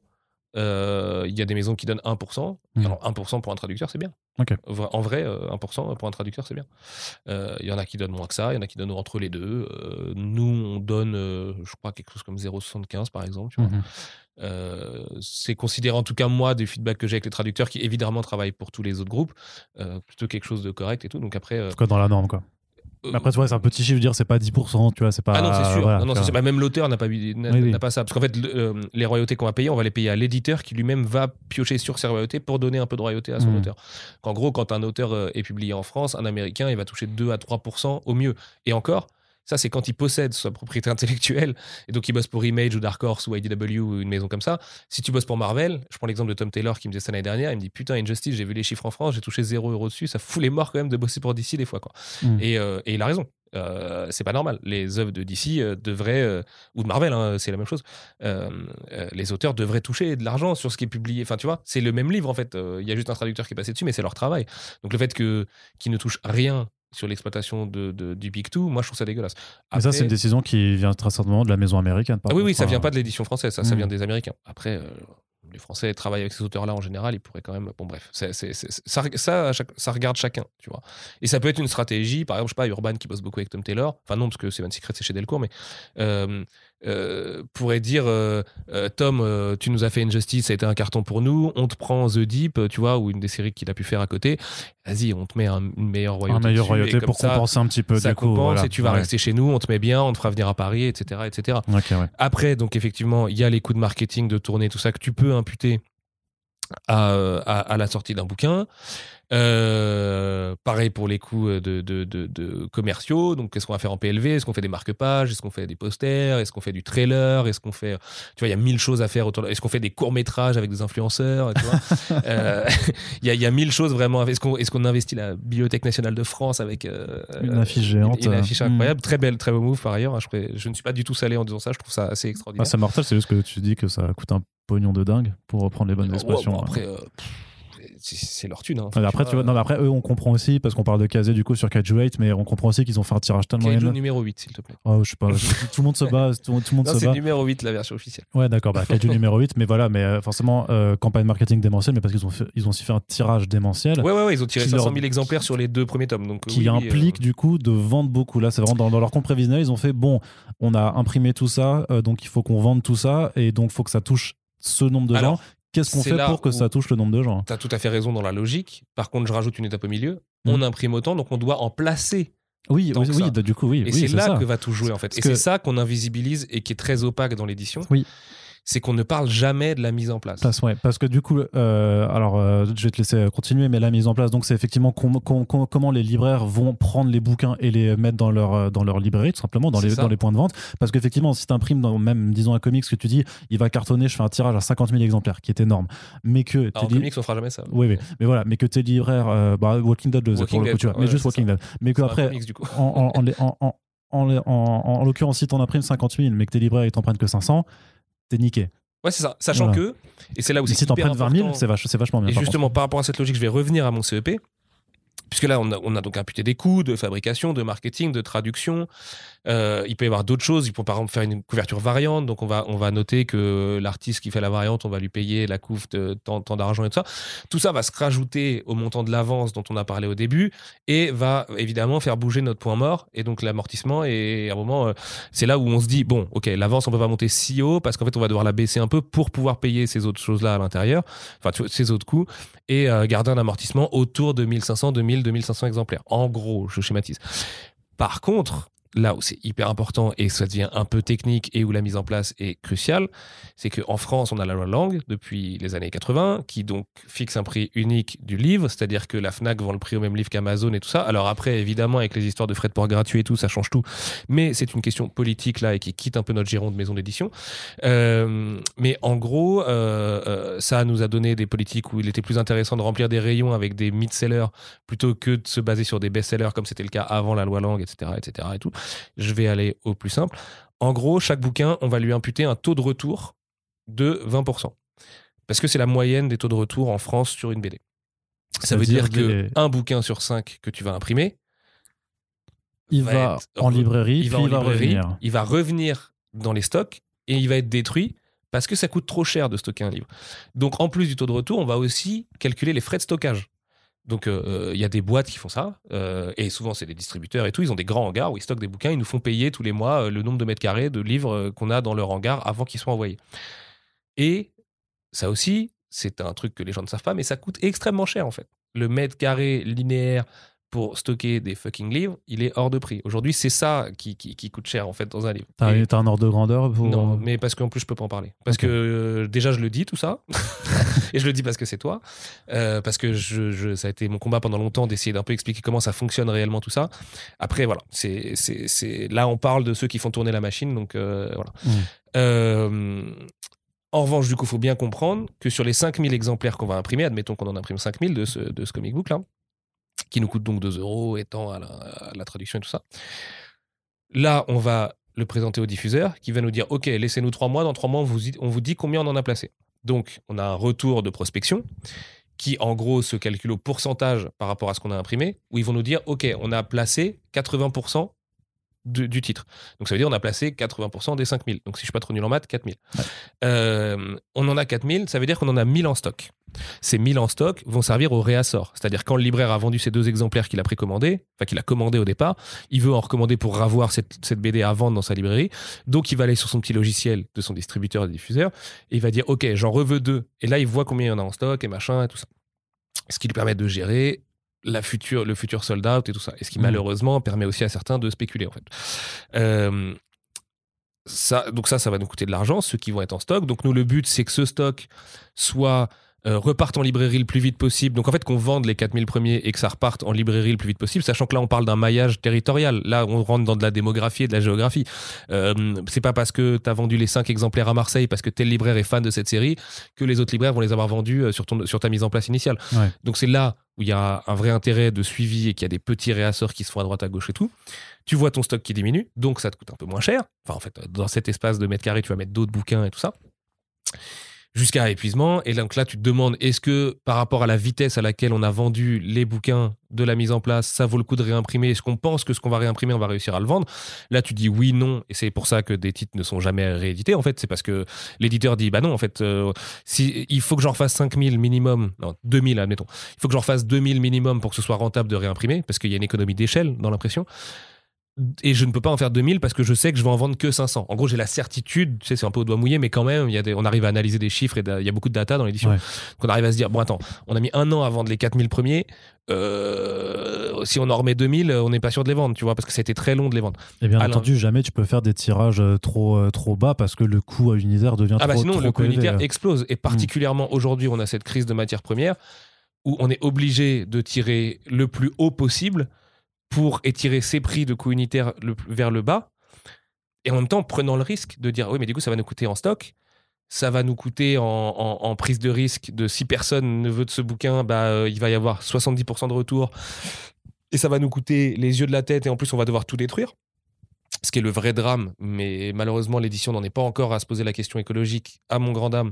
Euh, Il y a des maisons qui donnent 1%. Mhm. Alors, 1% pour un traducteur, c'est bien. En vrai, euh, 1% pour un traducteur, c'est bien. Euh, Il y en a qui donnent moins que ça, il y en a qui donnent entre les deux. Euh, nous, on donne, euh, je crois, quelque chose comme 0,75 par exemple. Mhm. Euh, c'est considéré, en tout cas, moi, des feedbacks que j'ai avec les traducteurs qui, évidemment, travaillent pour tous les autres groupes, euh, plutôt quelque chose de correct et tout. Donc après. euh, En tout cas, dans la norme, quoi. Euh, Après, tu vois, c'est un petit chiffre, dire c'est pas 10%, tu vois, c'est pas. ah non, c'est sûr. voilà, Non, c'est sûr. Bah, même l'auteur n'a pas, Oui, oui. pas ça. Parce qu'en fait, le- euh, les royautés qu'on va payer, on va les payer à l'éditeur qui lui-même va piocher sur ces royautés pour donner un peu de royauté à son Mhm. auteur. Qu'en gros, quand un auteur euh, est publié en France, un américain, il va toucher 2 à 3% au mieux. Et encore, ça, c'est quand il possède sa propriété intellectuelle. Et donc, il bosse pour Image ou Dark Horse ou IDW ou une maison comme ça. Si tu bosses pour Marvel, je prends l'exemple de Tom Taylor qui me disait ça l'année dernière, il me dit Putain, Injustice, j'ai vu les chiffres en France, j'ai touché 0 euros dessus, ça fout les morts quand même de bosser pour DC des fois. Quoi. Et, euh, et il a raison. Euh, c'est pas normal. Les œuvres de DC euh, devraient, ou de Marvel, hein, c'est la même chose. les auteurs devraient toucher de l'argent sur ce qui est publié. Enfin, tu vois, c'est le même livre en fait. Il y a juste un traducteur qui est passé dessus, mais c'est leur travail. Donc le fait que qu'ils ne touchent rien sur l'exploitation de, de- du Big Two, moi je trouve ça dégueulasse. Mais ça, Après- c'est une décision qui vient très certainement de la maison américaine. par ah oui, oui, ça vient pas de l'édition française, ça, ça Mm. vient des Américains. Après, euh, les Français travaillent avec ces auteurs-là en général, ils pourraient quand même. Bon, bref, ça, ça, ça regarde chacun, tu vois. Et ça peut être une stratégie, par exemple, je sais pas, Urban qui bosse beaucoup avec Tom Taylor. Enfin, non, parce que Seven Secret, c'est chez Delcourt, mais euh, euh, pourrait dire euh, euh, Tom, tu nous as fait Injustice, ça a été un carton pour nous, on te prend The Deep, tu vois, ou une des séries qu'il a pu faire à côté. Vas-y, on te met un, une meilleure royauté. Un meilleur royauté pour ça, compenser un petit peu. Ça du coup, compense voilà. et tu vas Ouais. rester chez nous, on te met bien, on te fera venir à Paris, etc. etc. Ouais. Après, donc effectivement, il y a les coûts de marketing, de tournée, tout ça que tu peux imputer à, à- à la sortie d'un bouquin. Euh, pareil pour les coûts de, de- de- de commerciaux. Donc, qu'est-ce qu'on va faire en PLV Est-ce qu'on fait des marque-pages? Est-ce qu'on fait des posters? Est-ce qu'on fait du trailer? Est-ce qu'on fait. Tu vois, il y a mille choses à faire autour. de- Est-ce qu'on fait des courts-métrages avec des influenceurs [LAUGHS] Euh, Il y, a, il y a mille choses vraiment. Est-ce qu'on est qu'on investit la Bibliothèque nationale de France avec. euh, Une affiche géante. Une, une affiche euh, incroyable. Très belle, très beau move par ailleurs. hein. Je, ne suis pas du tout salé en disant ça. Je trouve ça assez Ah, extraordinaire. c'est mortel, c'est juste que tu dis que ça coûte un pognon de dingue pour reprendre les bonnes expressions. bon, ouais. après, euh, c'est leur thune. Hein. Après, tu vois, non, mais après, eux, on comprend aussi, parce qu'on parle de Kazé du coup sur Kaiju 8, mais on comprend aussi qu'ils ont fait un tirage tellement Kaiju numéro 8, s'il te plaît. Oh, je sais pas, tout le monde se bat, tout, tout le monde Non, se c'est bat. numéro 8, la version officielle. Ouais, d'accord, bah, Kaiju numéro 8, mais voilà, mais euh, forcément, euh, campagne marketing démentielle, mais parce qu'ils ont, fait- ils ont aussi fait un tirage démentiel Ouais, ouais, ouais, ils ont tiré Qui 500 leur- 000 exemplaires sur les deux premiers tomes. Donc, qui oui, implique du coup de vendre beaucoup. Là, c'est vraiment dans, dans leur compte prévisionnel, ils ont fait bon, on a imprimé tout ça, donc il faut qu'on vende tout ça, et donc il faut que ça touche ce nombre de Alors, gens. Qu'est-ce qu'on fait pour que ça touche le nombre de gens T'as tout à fait raison dans la logique. Par contre, je rajoute une étape au milieu. Mm. On imprime autant, donc on doit en placer. Oui, oui, oui, bah, du coup, oui. Et oui, c'est là ça. que va tout jouer, en fait. Parce et que- c'est ça qu'on invisibilise et qui est très opaque dans l'édition. Oui. C'est qu'on ne parle jamais de la mise en place. Ouais, parce que du coup, euh, alors euh, je vais te laisser continuer, mais la mise en place, donc c'est effectivement com- com- com- comment les libraires vont prendre les bouquins et les mettre dans leur, euh, dans leur librairie, tout simplement, dans les, dans les points de vente. Parce qu'effectivement, si tu imprimes dans même, disons, un comics que tu dis, il va cartonner, je fais un tirage à 50 000 exemplaires, qui est énorme, mais que Alors, en li- comics, on fera jamais ça. Oui, oui, mais voilà, mais que tes libraires, euh, bah, Walking Dead le Walking pour le coup, tu ouais, mais juste Walking Dead. Mais que après, comics, du coup. en, en, en, en, en, en, en, en- en l'occurrence, si t'en imprimes 50 000, mais que tes libraires ils t'en prennent que 500, t'es niqué. Ouais, c'est ça. Sachant Voilà. que, et c'est là où c'est si t'en prends 20 000, important- c'est vach- vachement bien. Et par justement, par rapport à cette logique, je vais revenir à mon CEP. Puisque là, on a, on a donc imputé des coûts de fabrication, de marketing, de traduction. Euh, il peut y avoir d'autres choses. Il peut par exemple faire une couverture variante. Donc, on va, on va noter que l'artiste qui fait la variante, on va lui payer la couve de tant, d'argent et tout ça. Tout ça va se rajouter au montant de l'avance dont on a parlé au début et va évidemment faire bouger notre point mort et donc l'amortissement. Et à un moment, euh, c'est là où on se dit bon, ok, l'avance, on peut pas monter si haut parce qu'en fait, on va devoir la baisser un peu pour pouvoir payer ces autres choses-là à l'intérieur, enfin, ces autres coûts et euh, garder un amortissement autour de 1500, 2000, 2500 exemplaires. En gros, je schématise. Par contre, là où c'est hyper important et ça devient un peu technique et où la mise en place est cruciale, c'est qu'en France, on a la loi langue depuis les années 80 qui donc fixe un prix unique du livre, c'est-à-dire que la Fnac vend le prix au même livre qu'Amazon et tout ça. Alors après, évidemment, avec les histoires de frais de port gratuits et tout, ça change tout. Mais c'est une question politique là et qui quitte un peu notre giron de maison d'édition. Euh, mais en gros, euh, euh, ça nous a donné des politiques où il était plus intéressant de remplir des rayons avec des mid-sellers plutôt que de se baser sur des best-sellers comme c'était le cas avant la loi langue, etc., etc. Et tout. Je vais aller au plus simple. En gros, chaque bouquin, on va lui imputer un taux de retour de 20%. Parce que c'est la moyenne des taux de retour en France sur une BD. Ça, veut dire, que les- un bouquin sur cinq que tu vas imprimer, Il va va être en librairie, il va puis en il va librairie, revenir. il va revenir dans les stocks et il va être détruit parce que ça coûte trop cher de stocker un livre. Donc en plus du taux de retour, on va aussi calculer les frais de stockage. Donc euh, il y a des boîtes qui font ça euh, et souvent c'est des distributeurs et tout. Ils ont des grands hangars où ils stockent des bouquins. Ils nous font payer tous les mois euh, le nombre de mètres carrés de livres euh, qu'on a dans leur hangar avant qu'ils soient envoyés. Et ça aussi, c'est un truc que les gens ne savent pas, mais ça coûte extrêmement cher en fait. Le mètre carré linéaire pour stocker des fucking livres, il est hors de prix. Aujourd'hui, c'est ça qui, qui, qui coûte cher en fait dans un livre. T'as Et- un ordre de grandeur pour... non, mais parce qu'en plus, je peux pas en parler. Parce que euh, déjà, je le dis tout ça. [LAUGHS] et je le dis parce que c'est toi. Euh, parce que je, je- ça a été mon combat pendant longtemps d'essayer d'un peu expliquer comment ça fonctionne réellement tout ça. Après, voilà. c'est c'est là, on parle de ceux qui font tourner la machine. Donc, euh, voilà. Mm. Euh, en revanche, du coup, il faut bien comprendre que sur les 5000 exemplaires qu'on va imprimer, admettons qu'on en imprime 5000 de ce, de ce comic book là, qui nous coûte donc 2 euros étant à la, traduction et tout ça. Là, on va le présenter au diffuseur qui va nous dire Ok, laissez-nous trois mois. Dans trois mois, on vous, on vous dit combien on en a placé. Donc, on a un retour de prospection qui, en gros, se calcule au pourcentage par rapport à ce qu'on a imprimé, où ils vont nous dire Ok, on a placé 80% du titre. Donc ça veut dire on a placé 80% des 5000. Donc si je suis pas trop nul en maths, 4000. Euh, on en a 4000, ça veut dire qu'on en a 1000 en stock. Ces 1000 en stock vont servir au réassort. C'est-à-dire quand le libraire a vendu ces deux exemplaires qu'il a précommandés, enfin qu'il a commandé au départ, il veut en recommander pour avoir cette, cette BD à vendre dans sa librairie. Donc il va aller sur son petit logiciel de son distributeur et diffuseur et il va dire ok j'en reveux deux. Et là il voit combien il y en a en stock et machin et tout ça. Ce qui lui permet de gérer la future, le futur sold out et tout ça. Et ce qui Mhm. malheureusement permet aussi à certains de spéculer en fait. Euh, ça, donc ça, ça va nous coûter de l'argent, ceux qui vont être en stock. Donc nous, le but, c'est que ce stock soit euh, reparte en librairie le plus vite possible. Donc en fait, qu'on vende les 4000 premiers et que ça reparte en librairie le plus vite possible, sachant que là, on parle d'un maillage territorial. Là, on rentre dans de la démographie et de la géographie. Euh, c'est pas parce que tu as vendu les 5 exemplaires à Marseille, parce que tel libraire est fan de cette série, que les autres libraires vont les avoir vendus euh, sur, ton, sur ta mise en place initiale. Ouais. Donc c'est là où il y a un vrai intérêt de suivi et qu'il y a des petits réassorts qui se font à droite à gauche et tout. Tu vois ton stock qui diminue, donc ça te coûte un peu moins cher. Enfin, en fait, dans cet espace de mètre carré, tu vas mettre d'autres bouquins et tout ça. Jusqu'à épuisement. Et donc là, tu te demandes, est-ce que par rapport à la vitesse à laquelle on a vendu les bouquins de la mise en place, ça vaut le coup de réimprimer? Est-ce qu'on pense que ce qu'on va réimprimer, on va réussir à le vendre? Là, tu dis oui, non. Et c'est pour ça que des titres ne sont jamais réédités, en fait. C'est parce que l'éditeur dit, bah non, en fait, euh, il faut que j'en fasse 5000 minimum, non, 2000, admettons. Il faut que j'en fasse 2000 minimum pour que ce soit rentable de réimprimer, parce qu'il y a une économie d'échelle dans l'impression. Et je ne peux pas en faire 2000 parce que je sais que je vais en vendre que 500. En gros, j'ai la certitude, tu sais, c'est un peu au doigt mouillé, mais quand même, il y a des, on arrive à analyser des chiffres et il y a beaucoup de data dans l'édition. Ouais. Donc on arrive à se dire, bon, attends, on a mis un an à vendre les 4000 premiers. Euh, si on en remet 2000, on n'est pas sûr de les vendre, tu vois, parce que c'était très long de les vendre. Et bien entendu, jamais tu peux faire des tirages euh, trop, euh, trop bas parce que le coût à unitaire devient Ah bah trop, sinon, trop le coût unitaire explose. Et particulièrement aujourd'hui, on a cette crise de matières premières où on est obligé de tirer le plus haut possible pour étirer ses prix de coût unitaire vers le bas. Et en même temps, prenant le risque de dire, oui, mais du coup, ça va nous coûter en stock. Ça va nous coûter en prise de risque de si personne ne veut de ce bouquin, bah, euh, il va y avoir 70% de retour. Et ça va nous coûter les yeux de la tête et en plus, on va devoir tout détruire ce qui est le vrai drame, mais malheureusement l'édition n'en est pas encore à se poser la question écologique, à mon grand dame.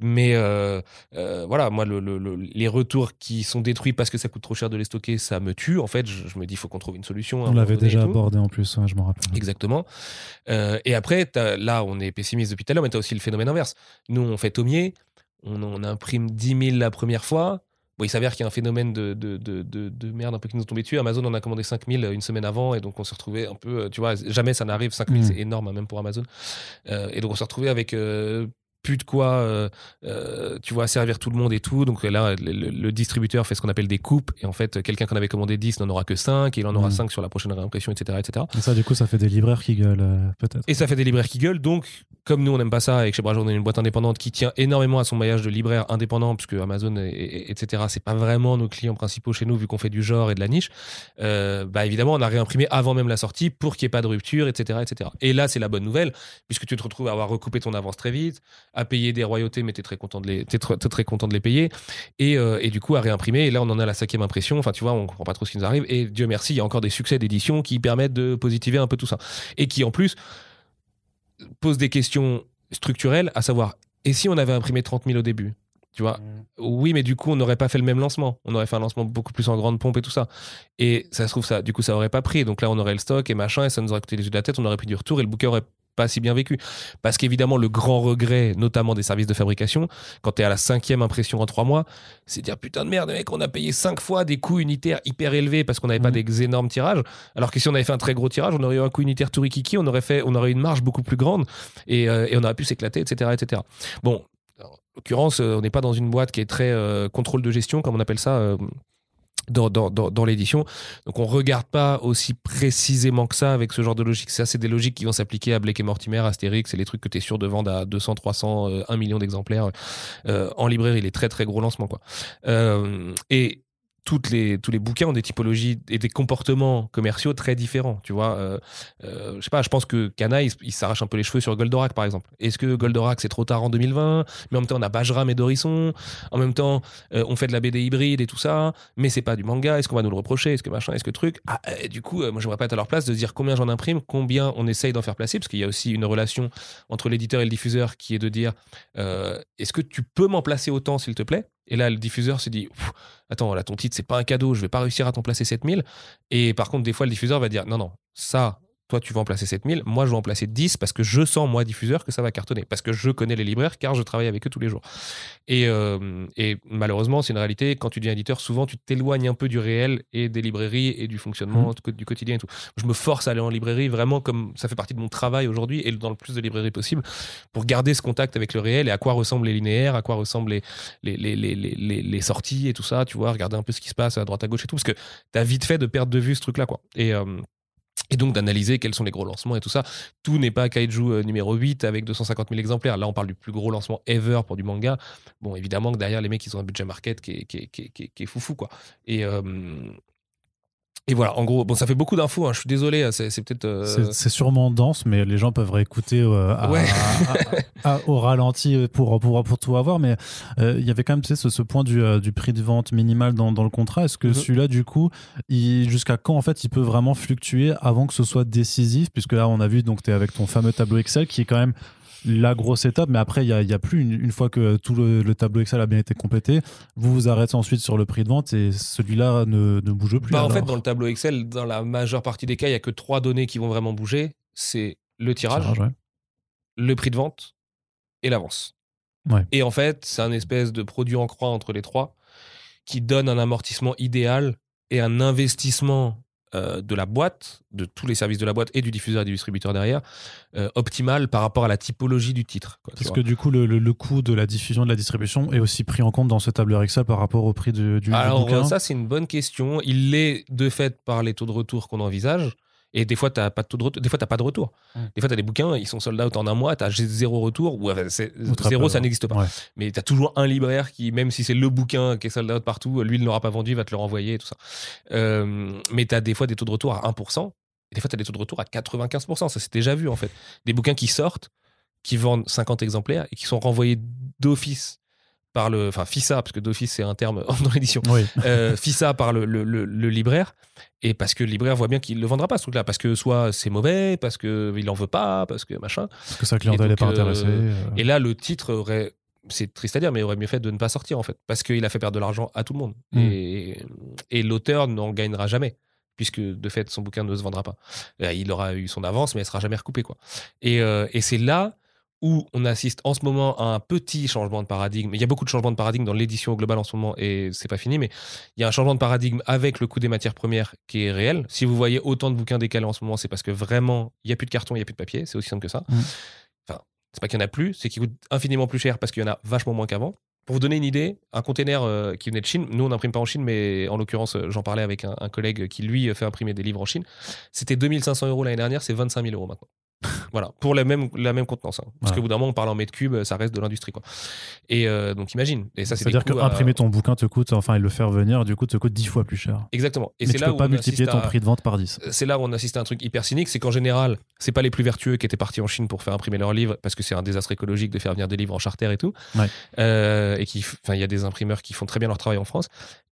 Mais euh, euh, voilà, moi, le- le- le- les retours qui sont détruits parce que ça coûte trop cher de les stocker, ça me tue. En fait, je, je me dis, il faut qu'on trouve une solution. un On l'avait déjà abordé en plus, ouais, je me rappelle. Exactement. Euh, et après, là, on est pessimiste depuis tout à l'heure, mais tu as aussi le phénomène inverse. Nous, on fait Tomier, on, on imprime 10 000 la première fois. Bon, il s'avère qu'il y a un phénomène de, de, de, de- de merde un peu qui nous est tombé dessus. Amazon en a commandé 5 000 une semaine avant, et donc on s'est retrouvé un peu, euh, tu vois, jamais ça n'arrive. 5 000, Mm. c'est énorme, hein, même pour Amazon. Euh, et donc on s'est retrouvé avec euh, plus de quoi, euh, euh, tu vois, servir tout le monde et tout. Donc là, le, distributeur fait ce qu'on appelle des coupes, et en fait, quelqu'un qui en avait commandé 10 n'en aura que 5, et il en aura Mm. 5 sur la prochaine réimpression, etc., etc. Et ça, du coup, ça fait des libraires qui gueulent, euh, peut-être. Et ça fait des libraires qui gueulent. Donc, comme nous, on n'aime pas ça, et que chez Brajor, on est une boîte indépendante qui tient énormément à son maillage de libraires indépendants, puisque Amazon, et, et- etc., c'est pas vraiment nos clients principaux chez nous, vu qu'on fait du genre et de la niche, bah évidemment, on a réimprimé avant même la sortie pour qu'il n'y ait pas de rupture, etc., etc. Et là, c'est la bonne nouvelle, puisque tu te retrouves à avoir recoupé ton avance très vite, à payer des royautés, mais tu es très content de les, t'es tr- t'es très content de les payer, et, euh, et du coup, à réimprimer. Et là, on en a la cinquième impression. Enfin, tu vois, on comprend pas trop ce qui nous arrive. Et Dieu merci, il y a encore des succès d'édition qui permettent de positiver un peu tout ça. Et qui, en plus, pose des questions structurelles, à savoir, et si on avait imprimé 30 000 au début? Tu vois, oui, mais du coup, on n'aurait pas fait le même lancement. On aurait fait un lancement beaucoup plus en grande pompe et tout ça. Et ça se trouve, ça, du coup, ça aurait pas pris. Donc là, on aurait le stock et machin, et ça nous aurait coûté les yeux de la tête, on aurait pris du retour et le bouquin aurait pas si bien vécu. Parce qu'évidemment, le grand regret, notamment des services de fabrication, quand tu es à la cinquième impression en trois mois, c'est de dire putain de merde, mec, on a payé cinq fois des coûts unitaires hyper élevés parce qu'on n'avait pas Mhm. des énormes tirages. Alors que si on avait fait un très gros tirage, on aurait eu un coût unitaire tout rikiki, on aurait, fait, on aurait eu une marge beaucoup plus grande et, euh, et on aurait pu s'éclater, etc., etc. Bon, en l'occurrence, euh, on n'est pas dans une boîte qui est très euh, contrôle de gestion, comme on appelle ça. euh, dans, dans, dans, l'édition. Donc on regarde pas aussi précisément que ça avec ce genre de logique. Ça, c'est des logiques qui vont s'appliquer à Blake et Mortimer, Astérix, c'est les trucs que tu es sûr de vendre à 200, 300, euh, 1 million d'exemplaires euh, en librairie, les très très gros lancements. Quoi. Euh, et les, tous les bouquins ont des typologies et des comportements commerciaux très différents. Tu vois, euh, euh, je sais pas, je pense que Kana, il, s'arrache un peu les cheveux sur Goldorak, par exemple. Est-ce que Goldorak, c'est trop tard en 2020 Mais en même temps, on a Bajram et Dorisson. En même temps, euh, on fait de la BD hybride et tout ça. Mais c'est pas du manga. Est-ce qu'on va nous le reprocher? Est-ce que machin? Est-ce que truc? Ah, Du coup, moi, j'aimerais pas être à leur place de dire combien j'en imprime, combien on essaye d'en faire placer, parce qu'il y a aussi une relation entre l'éditeur et le diffuseur qui est de dire est-ce que tu peux m'en placer autant, s'il te plaît? Et là, le diffuseur se dit Attends, là, ton titre, c'est pas un cadeau, je vais pas réussir à t'en placer 7000. Et par contre, des fois, le diffuseur va dire Non, non, ça, toi tu vas en placer 7000, moi je vais en placer 10 parce que je sens, moi diffuseur, que ça va cartonner. Parce que je connais les libraires car je travaille avec eux tous les jours. Et, euh, et malheureusement, c'est une réalité, quand tu deviens éditeur, souvent tu t'éloignes un peu du réel et des librairies et du fonctionnement Mhm. du quotidien et tout. Je me force à aller en librairie vraiment comme ça fait partie de mon travail aujourd'hui et dans le plus de librairies possible pour garder ce contact avec le réel et à quoi ressemblent les linéaires, à quoi ressemblent les, les, les, les- les sorties et tout ça, tu vois, regarder un peu ce qui se passe à droite à gauche et tout, parce que t'as vite fait de perdre de vue ce truc-là, quoi. Et, euh, et donc d'analyser quels sont les gros lancements et tout ça. Tout n'est pas Kaiju euh, numéro 8 avec 250 000 exemplaires. Là, on parle du plus gros lancement ever pour du manga. Bon, évidemment que derrière, les mecs, ils ont un budget market qui est, foufou, quoi. Et, euh, et voilà, en gros, bon, ça fait beaucoup d'infos, hein, je suis désolé, c'est c'est peut-être... euh, C'est- sûrement dense, mais les gens peuvent réécouter euh, à- Ouais. à- à- au ralenti pour, pour, pour tout avoir. Mais euh, il y avait quand même tu sais, ce, ce point du, euh, du prix de vente minimal dans, dans le contrat. Est-ce que Mhm. celui-là, du coup, jusqu'à quand en fait il peut vraiment fluctuer avant que ce soit décisif? Puisque là, on a vu, donc tu es avec ton fameux tableau Excel qui est quand même la grosse étape, mais après, il n'y a, y a plus, une, une fois que tout le, le tableau Excel a bien été complété, vous vous arrêtez ensuite sur le prix de vente et celui-là ne, ne bouge plus. Bah, en fait, dans le tableau Excel, dans la majeure partie des cas, il n'y a que trois données qui vont vraiment bouger. C'est le tirage, Tirage, ouais. le prix de vente et l'avance. Ouais. Et en fait, c'est un espèce de produit en croix entre les trois qui donne un amortissement idéal et un investissement euh, de la boîte, de tous les services de la boîte et du diffuseur et du distributeur derrière, euh, optimal par rapport à la typologie du titre. quoi, Parce que du coup, le, le- le coût de la diffusion, de la distribution est aussi pris en compte dans ce tableur Excel par rapport au prix du, du, du Alors, bouquin. ça, c'est une bonne question. Il l'est de fait par les taux de retour qu'on envisage. Et des fois, tu pas de. Des fois, pas de retour. Des fois, tu as des bouquins, ils sont sold out en un mois, tu as zéro retour. Ou enfin, très zéro, ça n'existe pas. Ouais. Mais tu as toujours un libraire qui, même si c'est le bouquin qui est sold out partout, lui, il ne l'aura pas vendu, il va te le renvoyer et tout ça. Euh, mais tu as des fois des taux de retour à 1%. Et des fois, tu as des taux de retour à 95%. Ça, c'est déjà vu, en fait. Des bouquins qui sortent, qui vendent 50 exemplaires et qui sont renvoyés d'office par le. Enfin, FISA, parce que d'office, c'est un terme [LAUGHS] dans l'édition Oui. euh, FISA par le, le- le- le libraire et parce que le libraire voit bien qu'il ne le vendra pas ce truc-là parce que soit c'est mauvais parce que il en veut pas parce que machin Parce que sa clientèle n'est pas euh, intéressée. euh, et là le titre aurait c'est triste à dire mais aurait mieux fait de ne pas sortir en fait parce qu'il a fait perdre de l'argent à tout le monde Mm. et, et l'auteur n'en gagnera jamais puisque de fait son bouquin ne se vendra pas Euh, il aura eu son avance mais elle sera jamais recoupée quoi et, euh, et c'est là où on assiste en ce moment à un petit changement de paradigme. Il y a beaucoup de changements de paradigme dans l'édition globale en ce moment et c'est pas fini, mais il y a un changement de paradigme avec le coût des matières premières qui est réel. Si vous voyez autant de bouquins décalés en ce moment, c'est parce que vraiment, il n'y a plus de carton, il n'y a plus de papier. C'est aussi simple que ça. Mm. Enfin, c'est pas qu'il y en a plus, c'est qu'il coûte infiniment plus cher parce qu'il y en a vachement moins qu'avant. Pour vous donner une idée, un container euh, qui venait de Chine, nous on n'imprime pas en Chine, mais en l'occurrence, euh, j'en parlais avec un, un collègue qui lui fait imprimer des livres en Chine. C'était 2500 euros l'année dernière, c'est 25 000 euros maintenant. Voilà, pour la même, la même contenance. hein. Parce Ouais. qu'au bout d'un moment, on parle en mètres cubes, ça reste de l'industrie. quoi. Et euh, donc imagine. Et ça, C'est-à-dire coûts à- qu'imprimer ton bouquin te coûte, enfin, et le faire venir, du coup, te coûte 10 fois plus cher. Exactement. Et Mais tu là peux où pas multiplier ton à- prix de vente par 10. c'est là où on assiste à un truc hyper cynique, c'est qu'en général, c'est pas les plus vertueux qui étaient partis en Chine pour faire imprimer leurs livres, parce que c'est un désastre écologique de faire venir des livres en charter et tout. Ouais. Euh, et qui, enfin, il y a des imprimeurs qui font très bien leur travail en France.